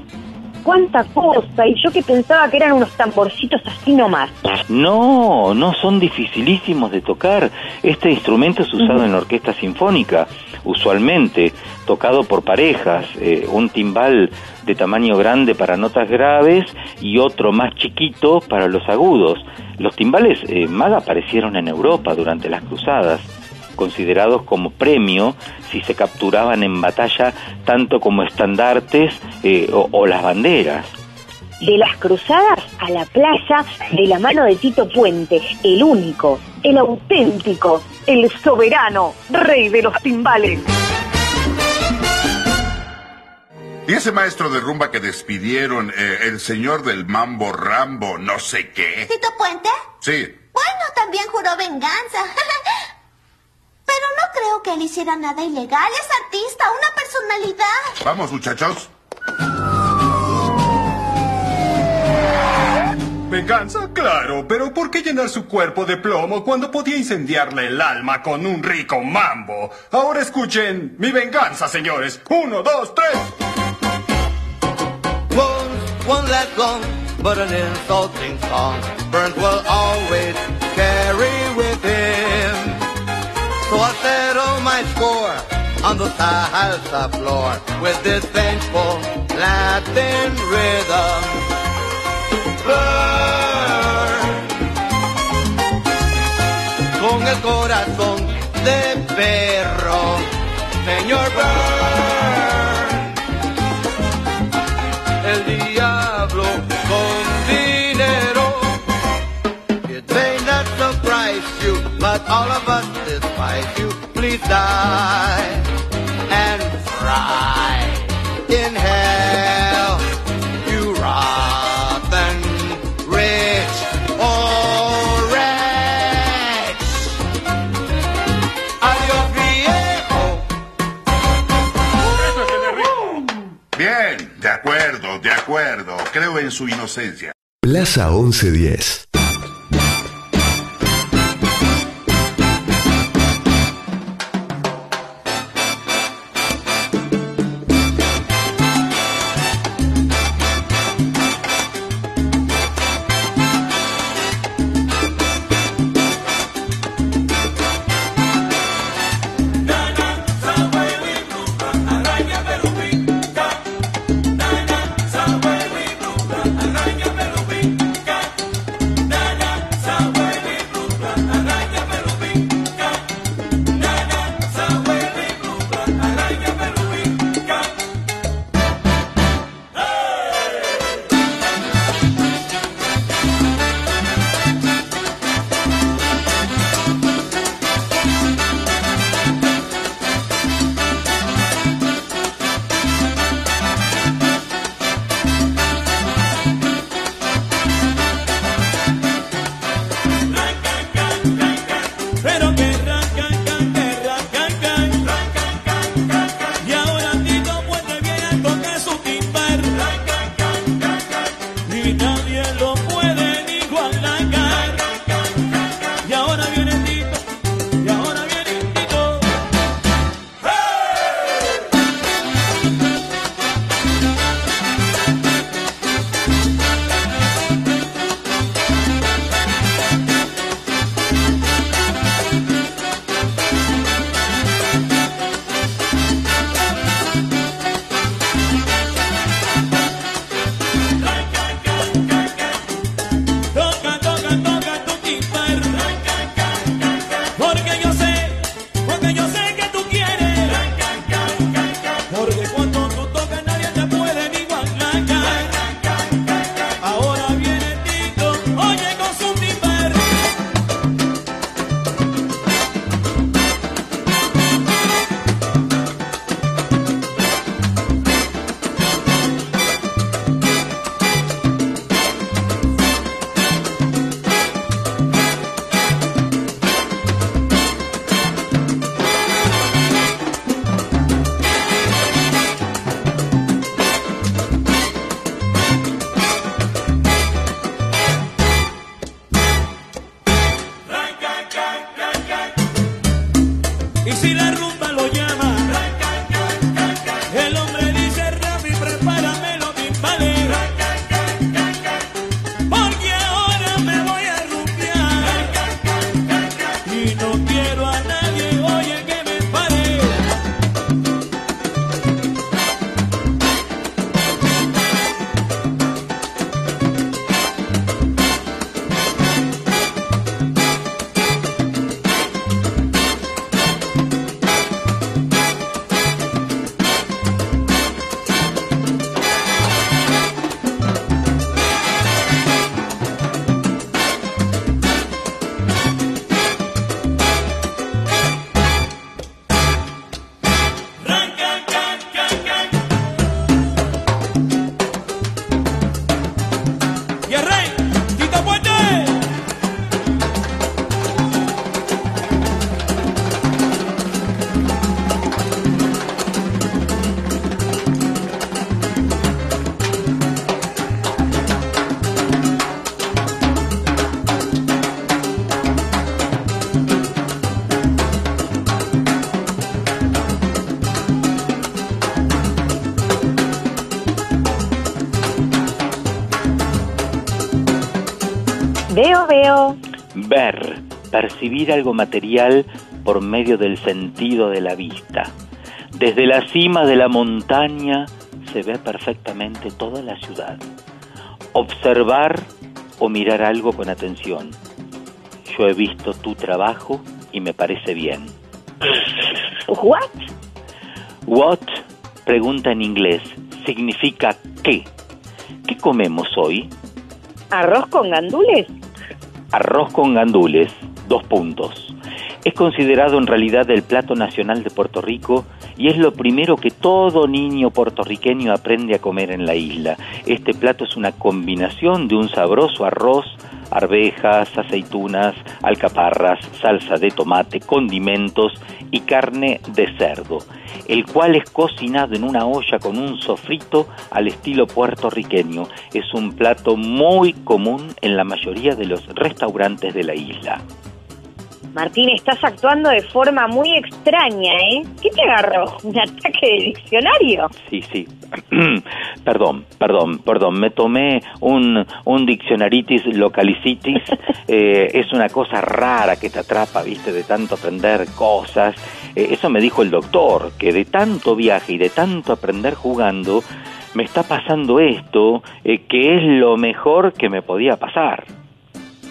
Speaker 2: ¡Cuánta cosa! Y yo que pensaba que eran unos tamborcitos así nomás.
Speaker 3: No, no son dificilísimos de tocar. Este instrumento es usado en la orquesta sinfónica, usualmente tocado por parejas, eh, un timbal de tamaño grande para notas graves y otro más chiquito para los agudos. Los timbales eh, más aparecieron en Europa durante las cruzadas considerados como premio si se capturaban en batalla tanto como estandartes eh, o, o las banderas.
Speaker 2: De las cruzadas a la playa de la mano de Tito Puente, el único, el auténtico, el soberano, rey de los timbales.
Speaker 7: Y ese maestro de rumba que despidieron, eh, el señor del mambo Rambo, no sé qué.
Speaker 15: ¿Tito Puente?
Speaker 7: Sí,
Speaker 15: Bueno, también juró venganza. Pero no creo que él hiciera nada ilegal. Es artista, una personalidad.
Speaker 7: vamos muchachos.
Speaker 16: Venganza, claro, pero ¿por qué llenar su cuerpo de plomo cuando podía incendiarle el alma con un rico mambo? Ahora escuchen mi venganza, señores. Uno, dos, tres.
Speaker 17: Wounds won't let go, but an insulting song Burns will always carry with him. So I settle my score on the salsa floor with this vengeful Latin rhythm. Burn con el corazón de perro, señor Burn. El diablo con dinero. It may not surprise you, but all of us die and fry in hell, you rotten rich or wretch. Adiós viejo.
Speaker 7: Bien, de acuerdo, de acuerdo. Creo en su inocencia.
Speaker 18: Plaza 1110.
Speaker 2: Veo, veo.
Speaker 3: Ver, percibir algo material por medio del sentido de la vista. Desde la cima de la montaña se ve perfectamente toda la ciudad. Observar o mirar algo con atención. Yo he visto tu trabajo y me parece bien.
Speaker 2: ¿What?
Speaker 3: What, pregunta en inglés, significa qué. ¿Qué comemos hoy?
Speaker 2: ¿Arroz con gandules?
Speaker 3: Arroz con gandules, dos puntos. Es considerado en realidad el plato nacional de Puerto Rico y es lo primero que todo niño puertorriqueño aprende a comer en la isla. Este plato es una combinación de un sabroso arroz, arvejas, aceitunas, alcaparras, salsa de tomate, condimentos y carne de cerdo, el cual es cocinado en una olla con un sofrito al estilo puertorriqueño. Es un plato muy común en la mayoría de los restaurantes de la isla.
Speaker 2: Martín, estás actuando de forma muy extraña, ¿eh? ¿Qué te agarró? ¿Un ataque de diccionario?
Speaker 3: Sí, sí. perdón, perdón, perdón. Me tomé un, un diccionaritis localicitis. Eh, es una cosa rara que te atrapa, viste, de tanto aprender cosas. Eh, eso me dijo el doctor, que de tanto viaje y de tanto aprender jugando, me está pasando esto, eh, que es lo mejor que me podía pasar.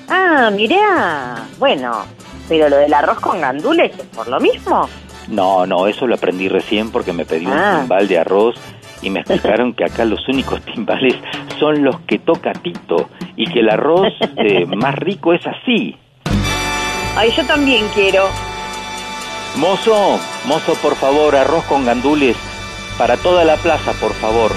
Speaker 2: Ah, mirá. Bueno, pero lo del arroz con gandules es por lo mismo.
Speaker 3: No, no, eso lo aprendí recién porque me pedí
Speaker 2: Ah.
Speaker 3: un timbal de arroz y me explicaron que acá los únicos timbales son los que toca Tito y que el arroz eh, más rico es así.
Speaker 2: Ay, yo también quiero.
Speaker 3: Mozo, mozo, por favor, arroz con gandules para toda la plaza, por favor.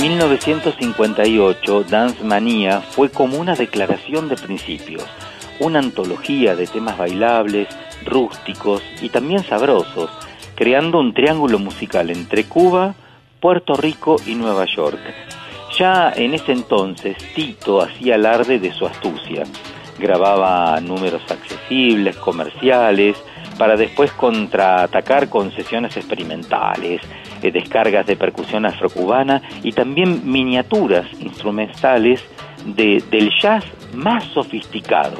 Speaker 3: 1958, Dance Manía fue como una declaración de principios, una antología de temas bailables, rústicos y también sabrosos, creando un triángulo musical entre Cuba, Puerto Rico y Nueva York. Ya en ese entonces, Tito hacía alarde de su astucia. Grababa números accesibles, comerciales, para después contraatacar con sesiones experimentales, eh, descargas de percusión afrocubana y también miniaturas instrumentales de- del jazz más sofisticado.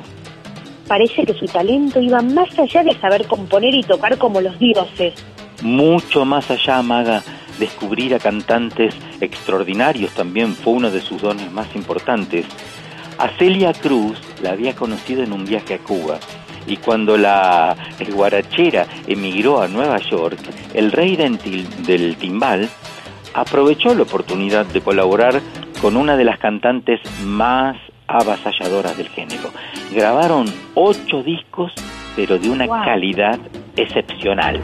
Speaker 2: Parece que su talento iba más allá de saber componer y tocar como los dioses.
Speaker 3: Mucho más allá, Maga, descubrir a cantantes extraordinarios también fue uno de sus dones más importantes. A Celia Cruz la había conocido en un viaje a Cuba y cuando la guarachera emigró a Nueva York, el rey del, timbal aprovechó la oportunidad de colaborar con una de las cantantes más avasalladoras del género. Grabaron ocho discos, pero de una
Speaker 2: Wow.
Speaker 3: calidad excepcional.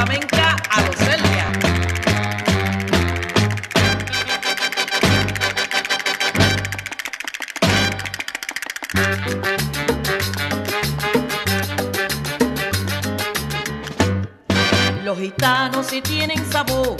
Speaker 19: flamenca a los Los gitanos sí tienen sabor.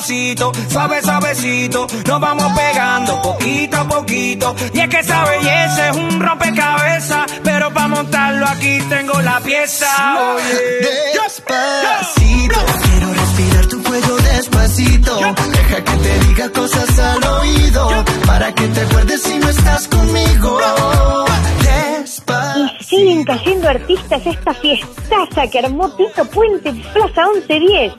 Speaker 20: Pasito, suave, suavecito. Nos vamos pegando poquito a poquito. Y es que esa belleza es un rompecabezas. Pero para montarlo aquí tengo la pieza. Oye.
Speaker 5: Despacito, quiero respirar tu cuello despacito. Deja que te diga cosas al oído. Para que te acuerdes si no estás conmigo. Despacito.
Speaker 2: Y siguen cayendo artistas esta fiestaza que armó Tito Puente Plaza 1110.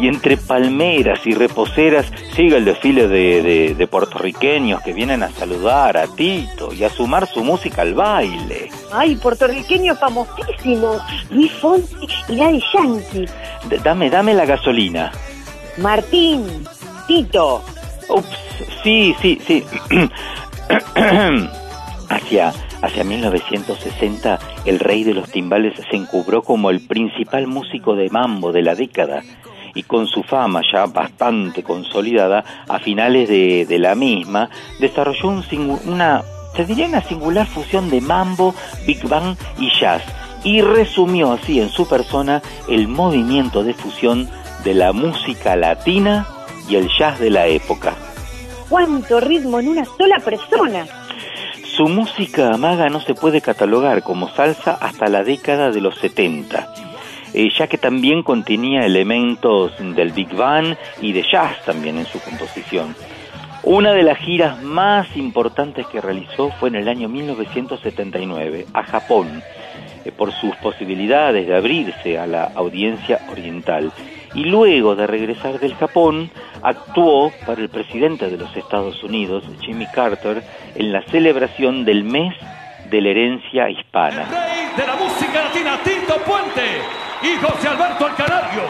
Speaker 3: Y entre palmeras y reposeras sigue el desfile de, de- de puertorriqueños que vienen a saludar a Tito y a sumar su música al baile.
Speaker 2: Ay, puertorriqueños famosísimos. Luis Fonsi y Daddy Yankee.
Speaker 3: D- dame, dame la gasolina.
Speaker 2: Martín, Tito.
Speaker 3: Ups, sí, sí, sí. hacia, hacia 1960, el rey de los timbales se encubró como el principal músico de mambo de la década y con su fama ya bastante consolidada, a finales de, de la misma, desarrolló un una, se diría una singular fusión de mambo, big bang y jazz, y resumió así en su persona el movimiento de fusión de la música latina y el jazz de la época.
Speaker 2: Cuánto ritmo en una sola persona.
Speaker 3: Su música amaga no se puede catalogar como salsa hasta la década de los 70, eh, ya que también contenía elementos del Big Band y de jazz también en su composición. Una de las giras más importantes que realizó fue en el año 1979, a Japón, eh, por sus posibilidades de abrirse a la audiencia oriental. Y luego de regresar del Japón, actuó para el presidente de los Estados Unidos, Jimmy Carter, en la celebración del mes de la herencia hispana.
Speaker 10: Rey de la música latina, Tito Puente y José Alberto el Canario.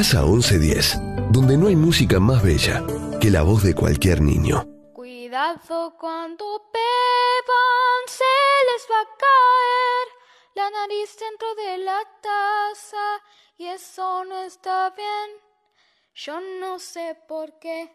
Speaker 1: Plaza 1110, donde no hay música más bella que la voz de cualquier niño.
Speaker 21: Cuidado cuando beban, se les va a caer la nariz dentro de la taza y eso no está bien. Yo no sé por qué.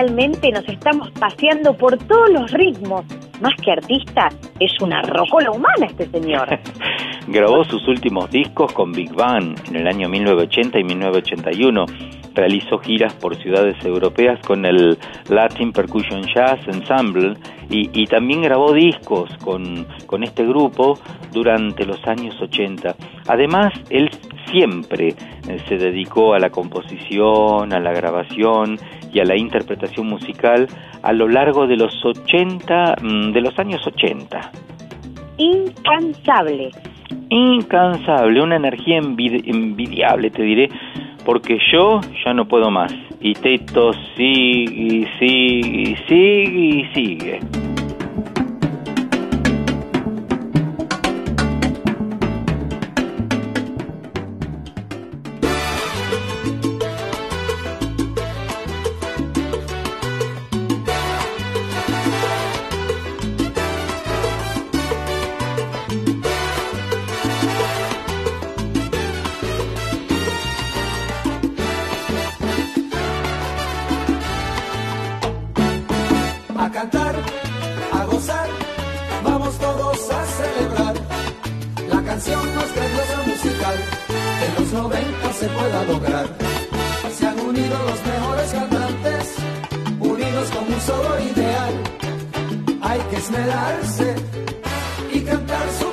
Speaker 2: realmente nos estamos paseando por todos los ritmos. Más que artista, es una rocola humana este señor.
Speaker 3: Grabó sus últimos discos con Big Bang en el año 1980 y 1981. Realizó giras por ciudades europeas con el Latin Percussion Jazz Ensemble y, y también grabó discos con, con este grupo durante los años 80. Además, él siempre eh, se dedicó a la composición, a la grabación y a la interpretación musical a lo largo de los 80, mm, de los años 80.
Speaker 2: Incansable.
Speaker 3: Incansable, una energía envidiable, te diré, porque yo ya no puedo más. Y Teto sigue, sigue, sigue y sigue.
Speaker 18: a cantar, a gozar, vamos todos a celebrar. La canción más gloriosa musical, en los 90 se pueda lograr. Se han unido los mejores cantantes, unidos con un solo ideal. Hay que esmerarse y cantar su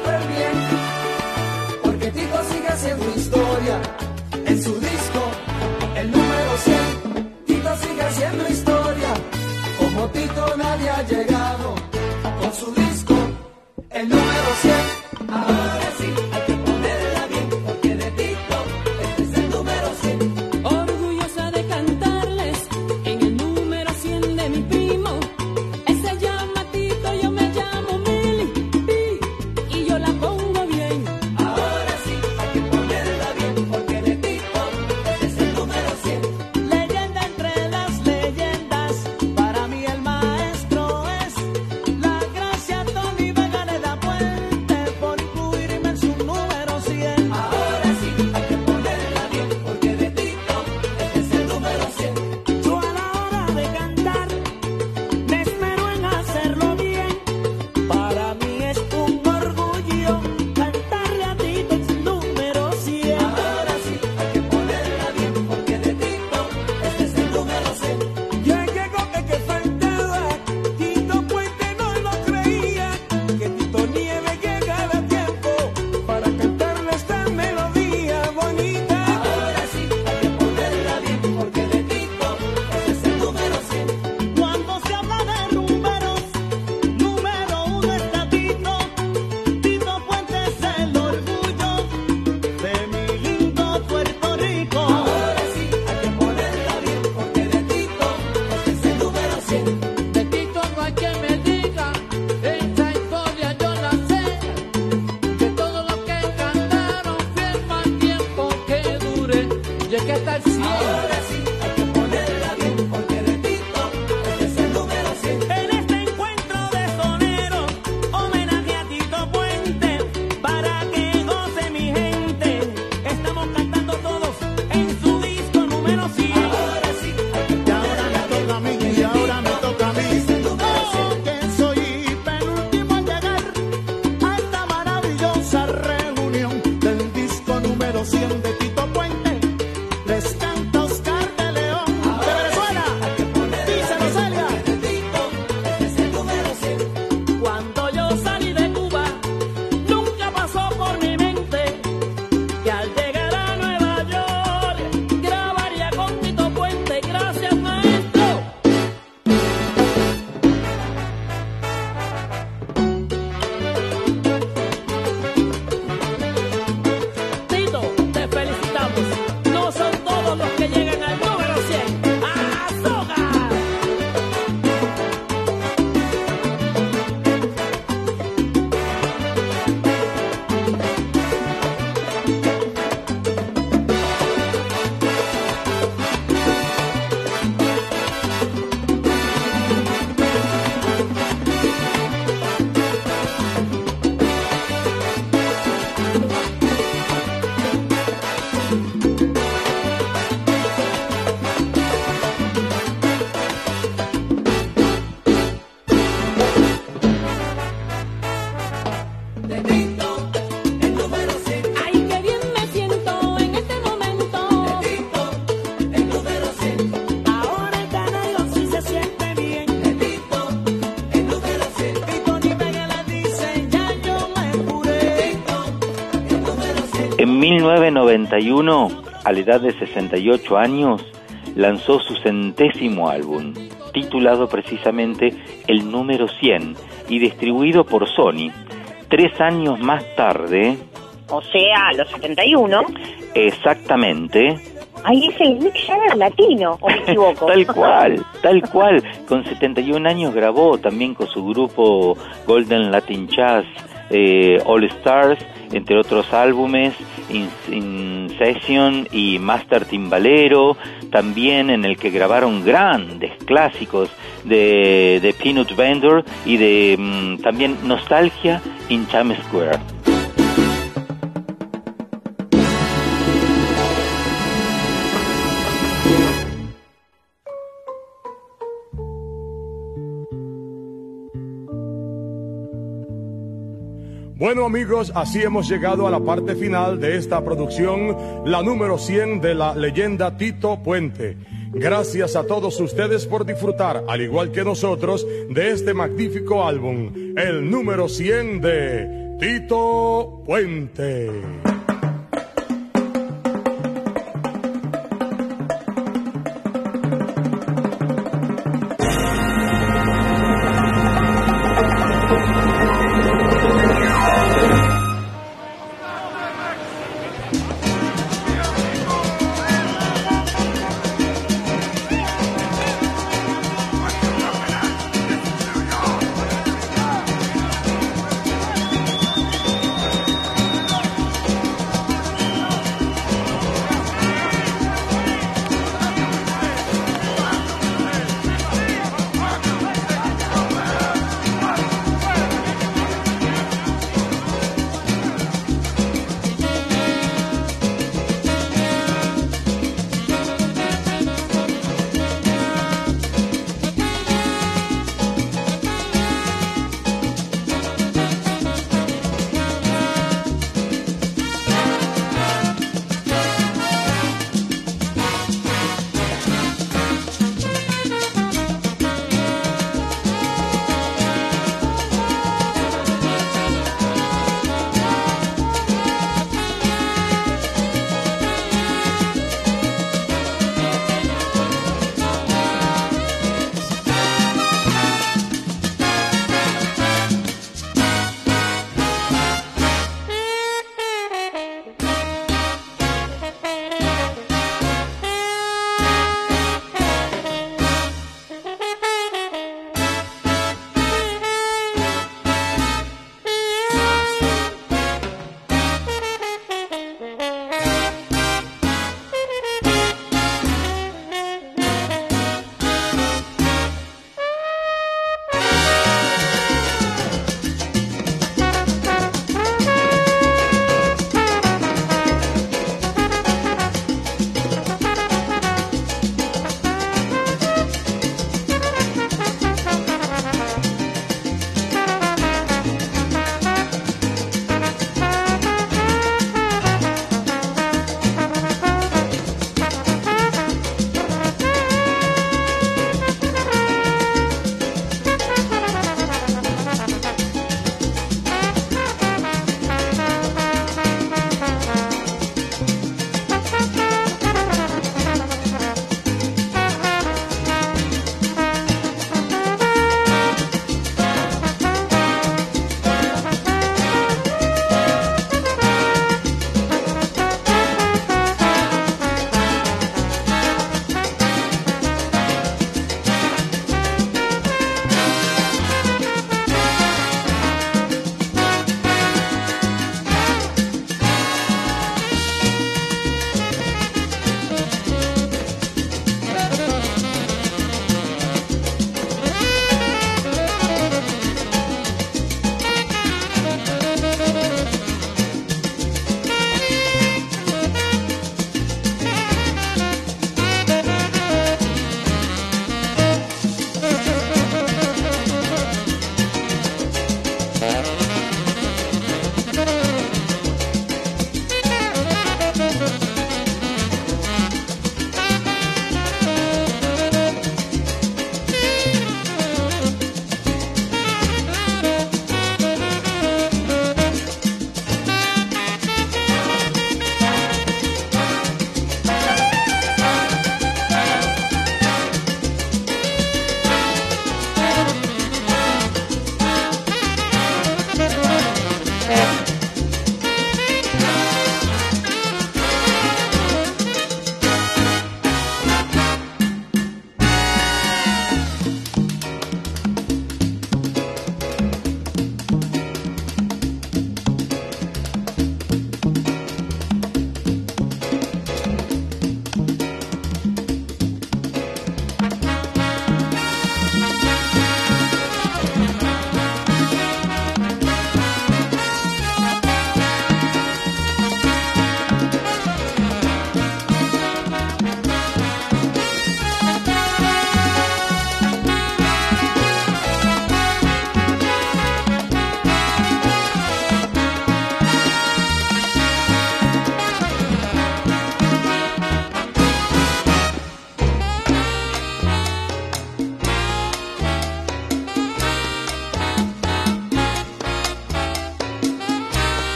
Speaker 3: edad de 68 años, lanzó su centésimo álbum, titulado precisamente El número 100 y distribuido por Sony. Tres años más tarde,
Speaker 2: O sea, los 71.
Speaker 3: exactamente,
Speaker 2: Ahí es el Mick Jagger latino, o me equivoco.
Speaker 3: Tal cual, tal cual. Con 71 años grabó también con su grupo Golden Latin Jazz eh, All Stars, entre otros álbumes, In, Session y Master Timbalero, también en el que grabaron grandes clásicos de, de Peanut Vendor y de mm, también Nostalgia in Times Square.
Speaker 16: Bueno amigos, así hemos llegado a la parte final de esta producción, la número 100 de la leyenda Tito Puente. Gracias a todos ustedes por disfrutar, al igual que nosotros, de este magnífico álbum, el número 100 de Tito Puente.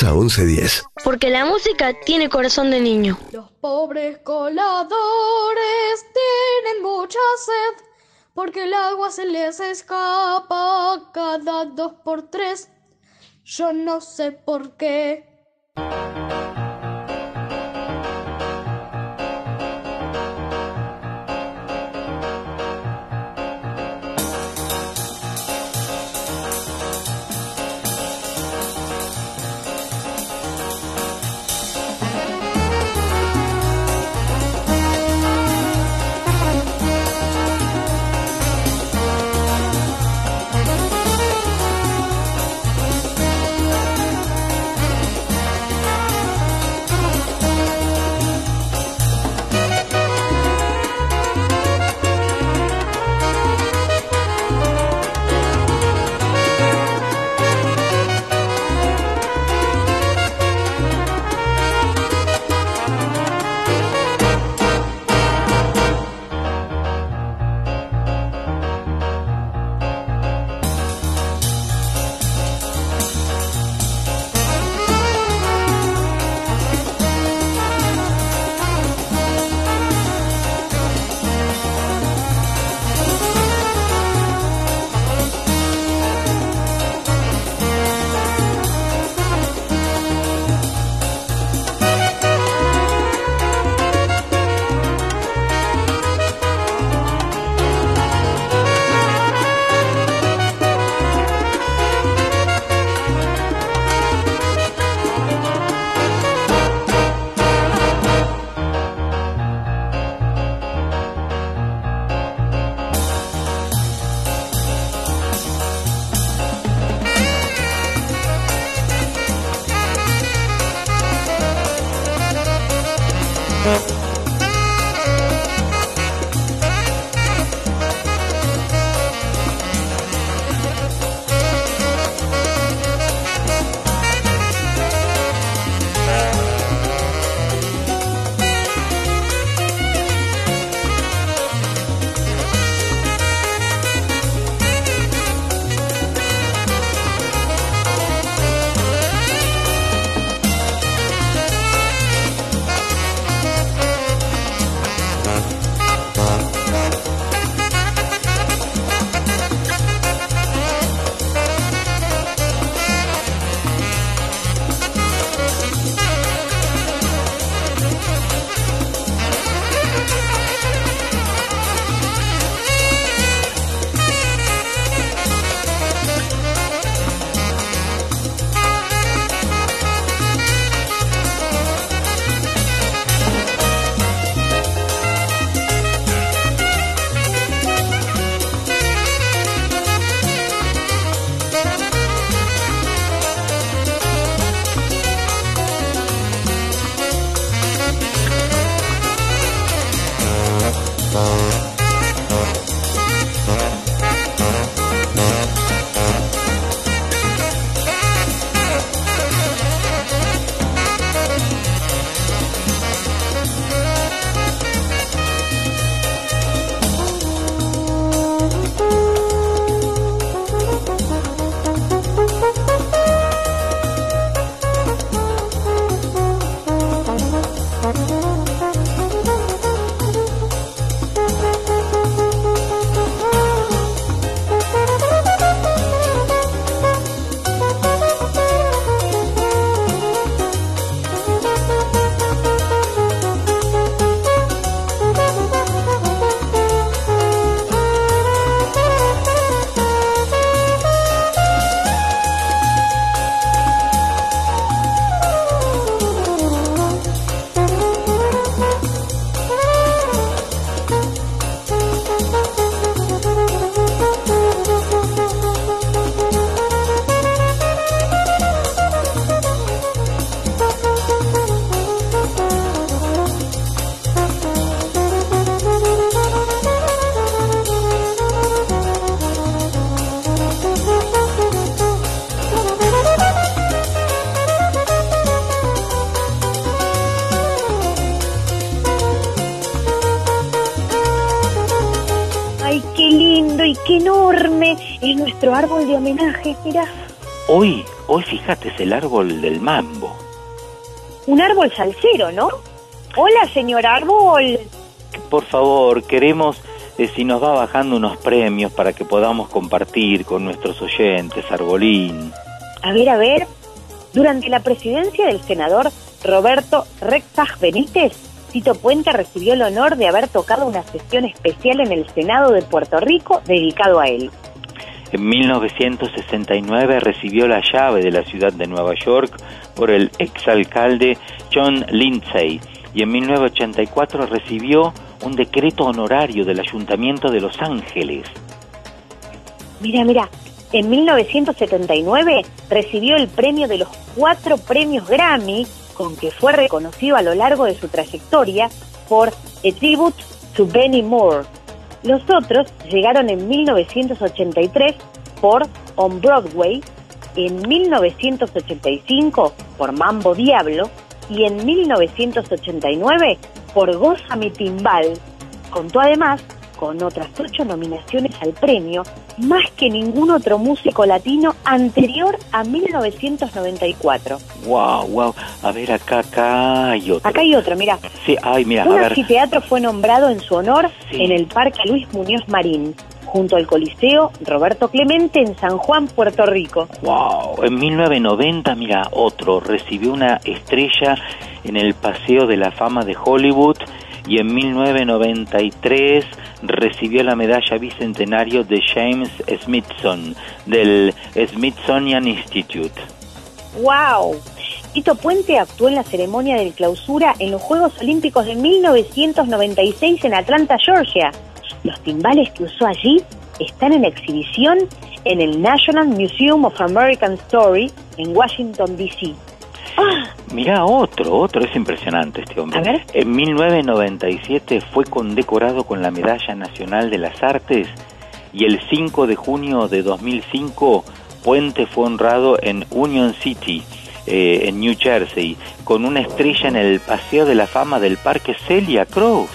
Speaker 1: Plaza 1110.
Speaker 8: Porque la música tiene corazón de niño.
Speaker 21: Los pobres coladores tienen mucha sed porque el agua se les escapa cada dos por tres. Yo no sé por qué.
Speaker 2: Mira.
Speaker 3: hoy, hoy fíjate, es el árbol del mambo.
Speaker 2: Un árbol salsero, ¿no? Hola, señor árbol.
Speaker 3: Por favor, queremos eh, si nos va bajando unos premios para que podamos compartir con nuestros oyentes, Arbolín.
Speaker 2: A ver, a ver. Durante la presidencia del senador Roberto Rexach Benítez, Tito Puente recibió el honor de haber tocado una sesión especial en el Senado de Puerto Rico dedicado a él.
Speaker 3: En 1969 recibió la llave de la ciudad de Nueva York por el exalcalde John Lindsay y en 1984 recibió un decreto honorario del Ayuntamiento de Los Ángeles.
Speaker 2: Mira, mira, en 1979 recibió el premio de los cuatro premios Grammy con que fue reconocido a lo largo de su trayectoria por A Tribute to Benny Moore. Los otros llegaron en 1983 por On Broadway, en 1985 por Mambo Diablo y en 1989 por Goza mi Timbal. Contó además con otras ocho nominaciones al premio, más que ningún otro músico latino anterior a 1994.
Speaker 3: Wow, wow. A ver, acá, acá hay otro.
Speaker 2: Acá hay otro, mira.
Speaker 3: Sí, ay, mira,
Speaker 2: Un anfiteatro fue nombrado en su honor en el Parque Luis Muñoz Marín, junto al Coliseo Roberto Clemente en San Juan, Puerto Rico.
Speaker 3: Wow, en 1990, mira, otro recibió una estrella en el Paseo de la Fama de Hollywood y en 1993 recibió la medalla bicentenario de James Smithson del Smithsonian Institute.
Speaker 2: ¡Wow! Tito Puente actuó en la ceremonia de clausura en los Juegos Olímpicos de 1996 en Atlanta, Georgia. Los timbales que usó allí están en exhibición en el National Museum of American Story en Washington, D.C.
Speaker 3: Mira, otro, otro, es impresionante este hombre.
Speaker 2: A ver.
Speaker 3: En 1997 fue condecorado con la Medalla Nacional de las Artes y el 5 de junio de 2005 Puente fue honrado en Union City, eh, en New Jersey, con una estrella en el Paseo de la Fama del Parque Celia Cruz.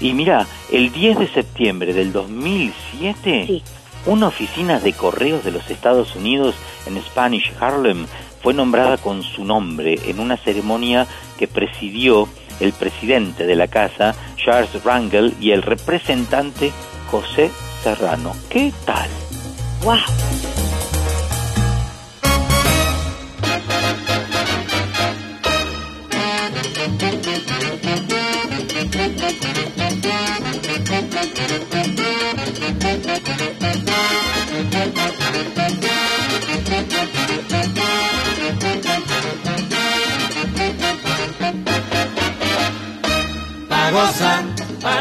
Speaker 3: Y mira, el 10 de septiembre del 2007, una oficina de correos de los Estados Unidos en Spanish Harlem fue nombrada con su nombre en una ceremonia que presidió el presidente de la casa, Charles Rangel, y el representante José Serrano. ¿Qué tal?
Speaker 2: ¡Wow!
Speaker 20: Pa' gozar,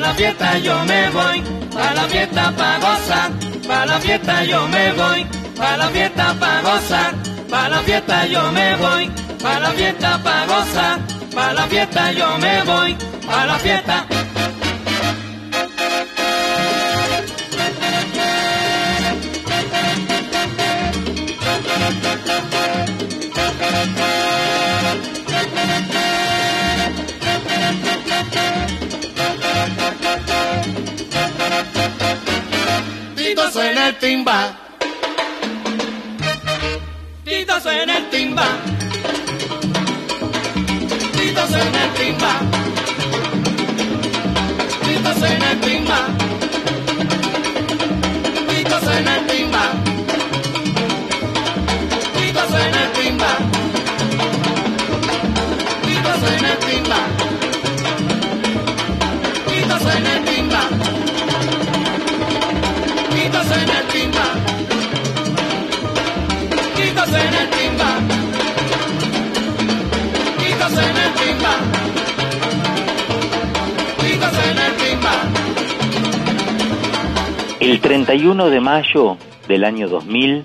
Speaker 20: la fiesta yo me voy, pa' la fiesta pa' gozar, pa' la fiesta yo me voy, pa' la fiesta pa' gozar, pa' la fiesta yo me voy, pa' la fiesta pa' gozar, pa' la fiesta yo me voy, pa' la fiesta. Tito suena el timba. Tito suena el timba. Tito suena el timba. Tito suena el timba.
Speaker 3: 31 de mayo del año 2000,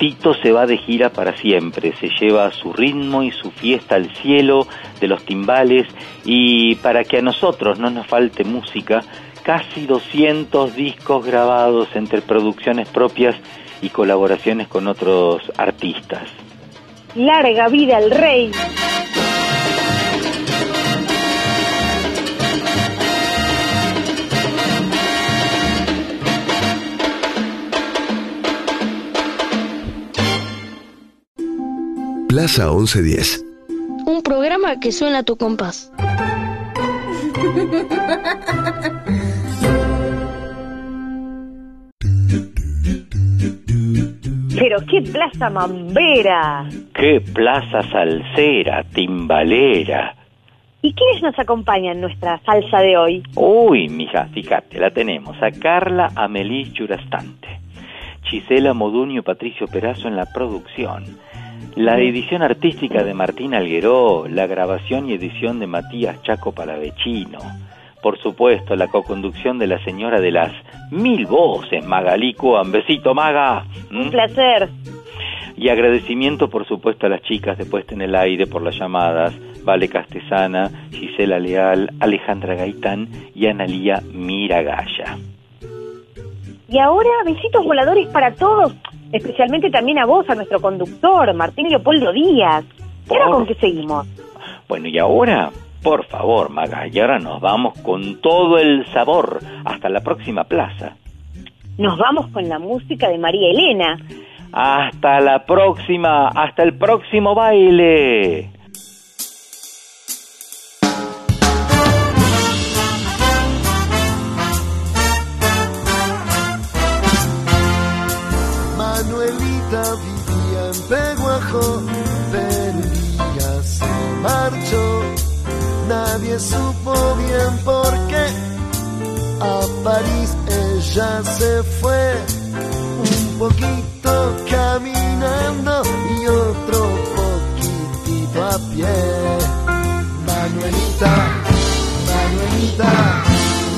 Speaker 3: Tito se va de gira para siempre, se lleva su ritmo y su fiesta al cielo de los timbales y para que a nosotros no nos falte música, casi 200 discos grabados entre producciones propias y colaboraciones con otros artistas.
Speaker 2: ¡Larga vida al rey!
Speaker 1: Plaza 1110.
Speaker 8: Un programa que suena a tu compás.
Speaker 2: Pero qué plaza mambera.
Speaker 3: ¡Qué plaza salsera, timbalera!
Speaker 2: ¿Y quiénes nos acompañan en nuestra salsa de hoy?
Speaker 3: Uy, mija, fíjate, la tenemos a Carla Amelie Churastante, Gisela Moduño, Patricio Perazo en la producción, la edición artística de Martín Algueró, la grabación y edición de Matías Chaco Palavecino, por supuesto, la coconducción de la señora de las mil voces, Magalí Cuan. Besito, Maga. ¿Mm?
Speaker 2: Un placer.
Speaker 3: Y agradecimiento, por supuesto, a las chicas de Puesta en el Aire por las llamadas, Vale Castesana, Gisela Leal, Alejandra Gaitán y Analía Miragaya.
Speaker 2: Y ahora, besitos voladores para todos, especialmente también a vos, a nuestro conductor, Martín Leopoldo Díaz. ¿Y ahora con qué seguimos?
Speaker 3: Bueno, y ahora, por favor, Maga, y ahora nos vamos con todo el sabor hasta la próxima plaza.
Speaker 2: Nos vamos con la música de María Elena.
Speaker 3: Hasta la próxima, hasta el próximo baile.
Speaker 5: Ella se fue, un poquito caminando y otro poquitito a pie. Manuelita, Manuelita,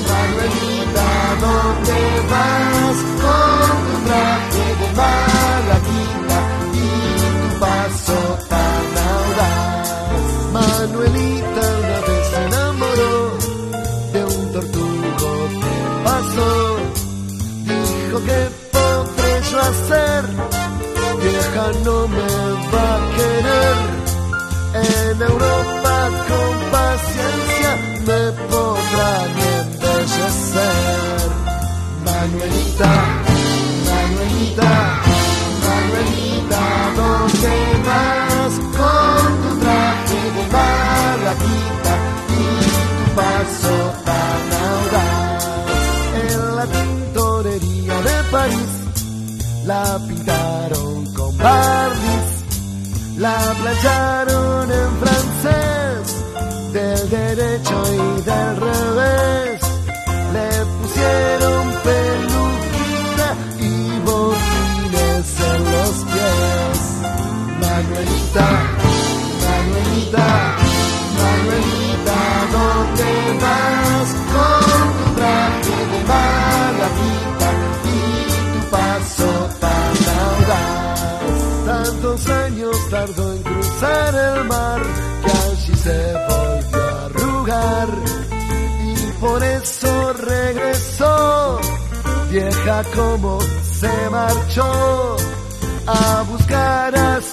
Speaker 5: Manuelita, ¿dónde vas vieja no me va a querer. En Europa la pintaron con barniz la playaron en francés, del derecho y del revés. Le pusieron peluquita y botines en los pies. Manuelita, Manuelita, en cruzar el mar que allí se volvió a arrugar. Y por eso regresó vieja como se marchó a buscar a su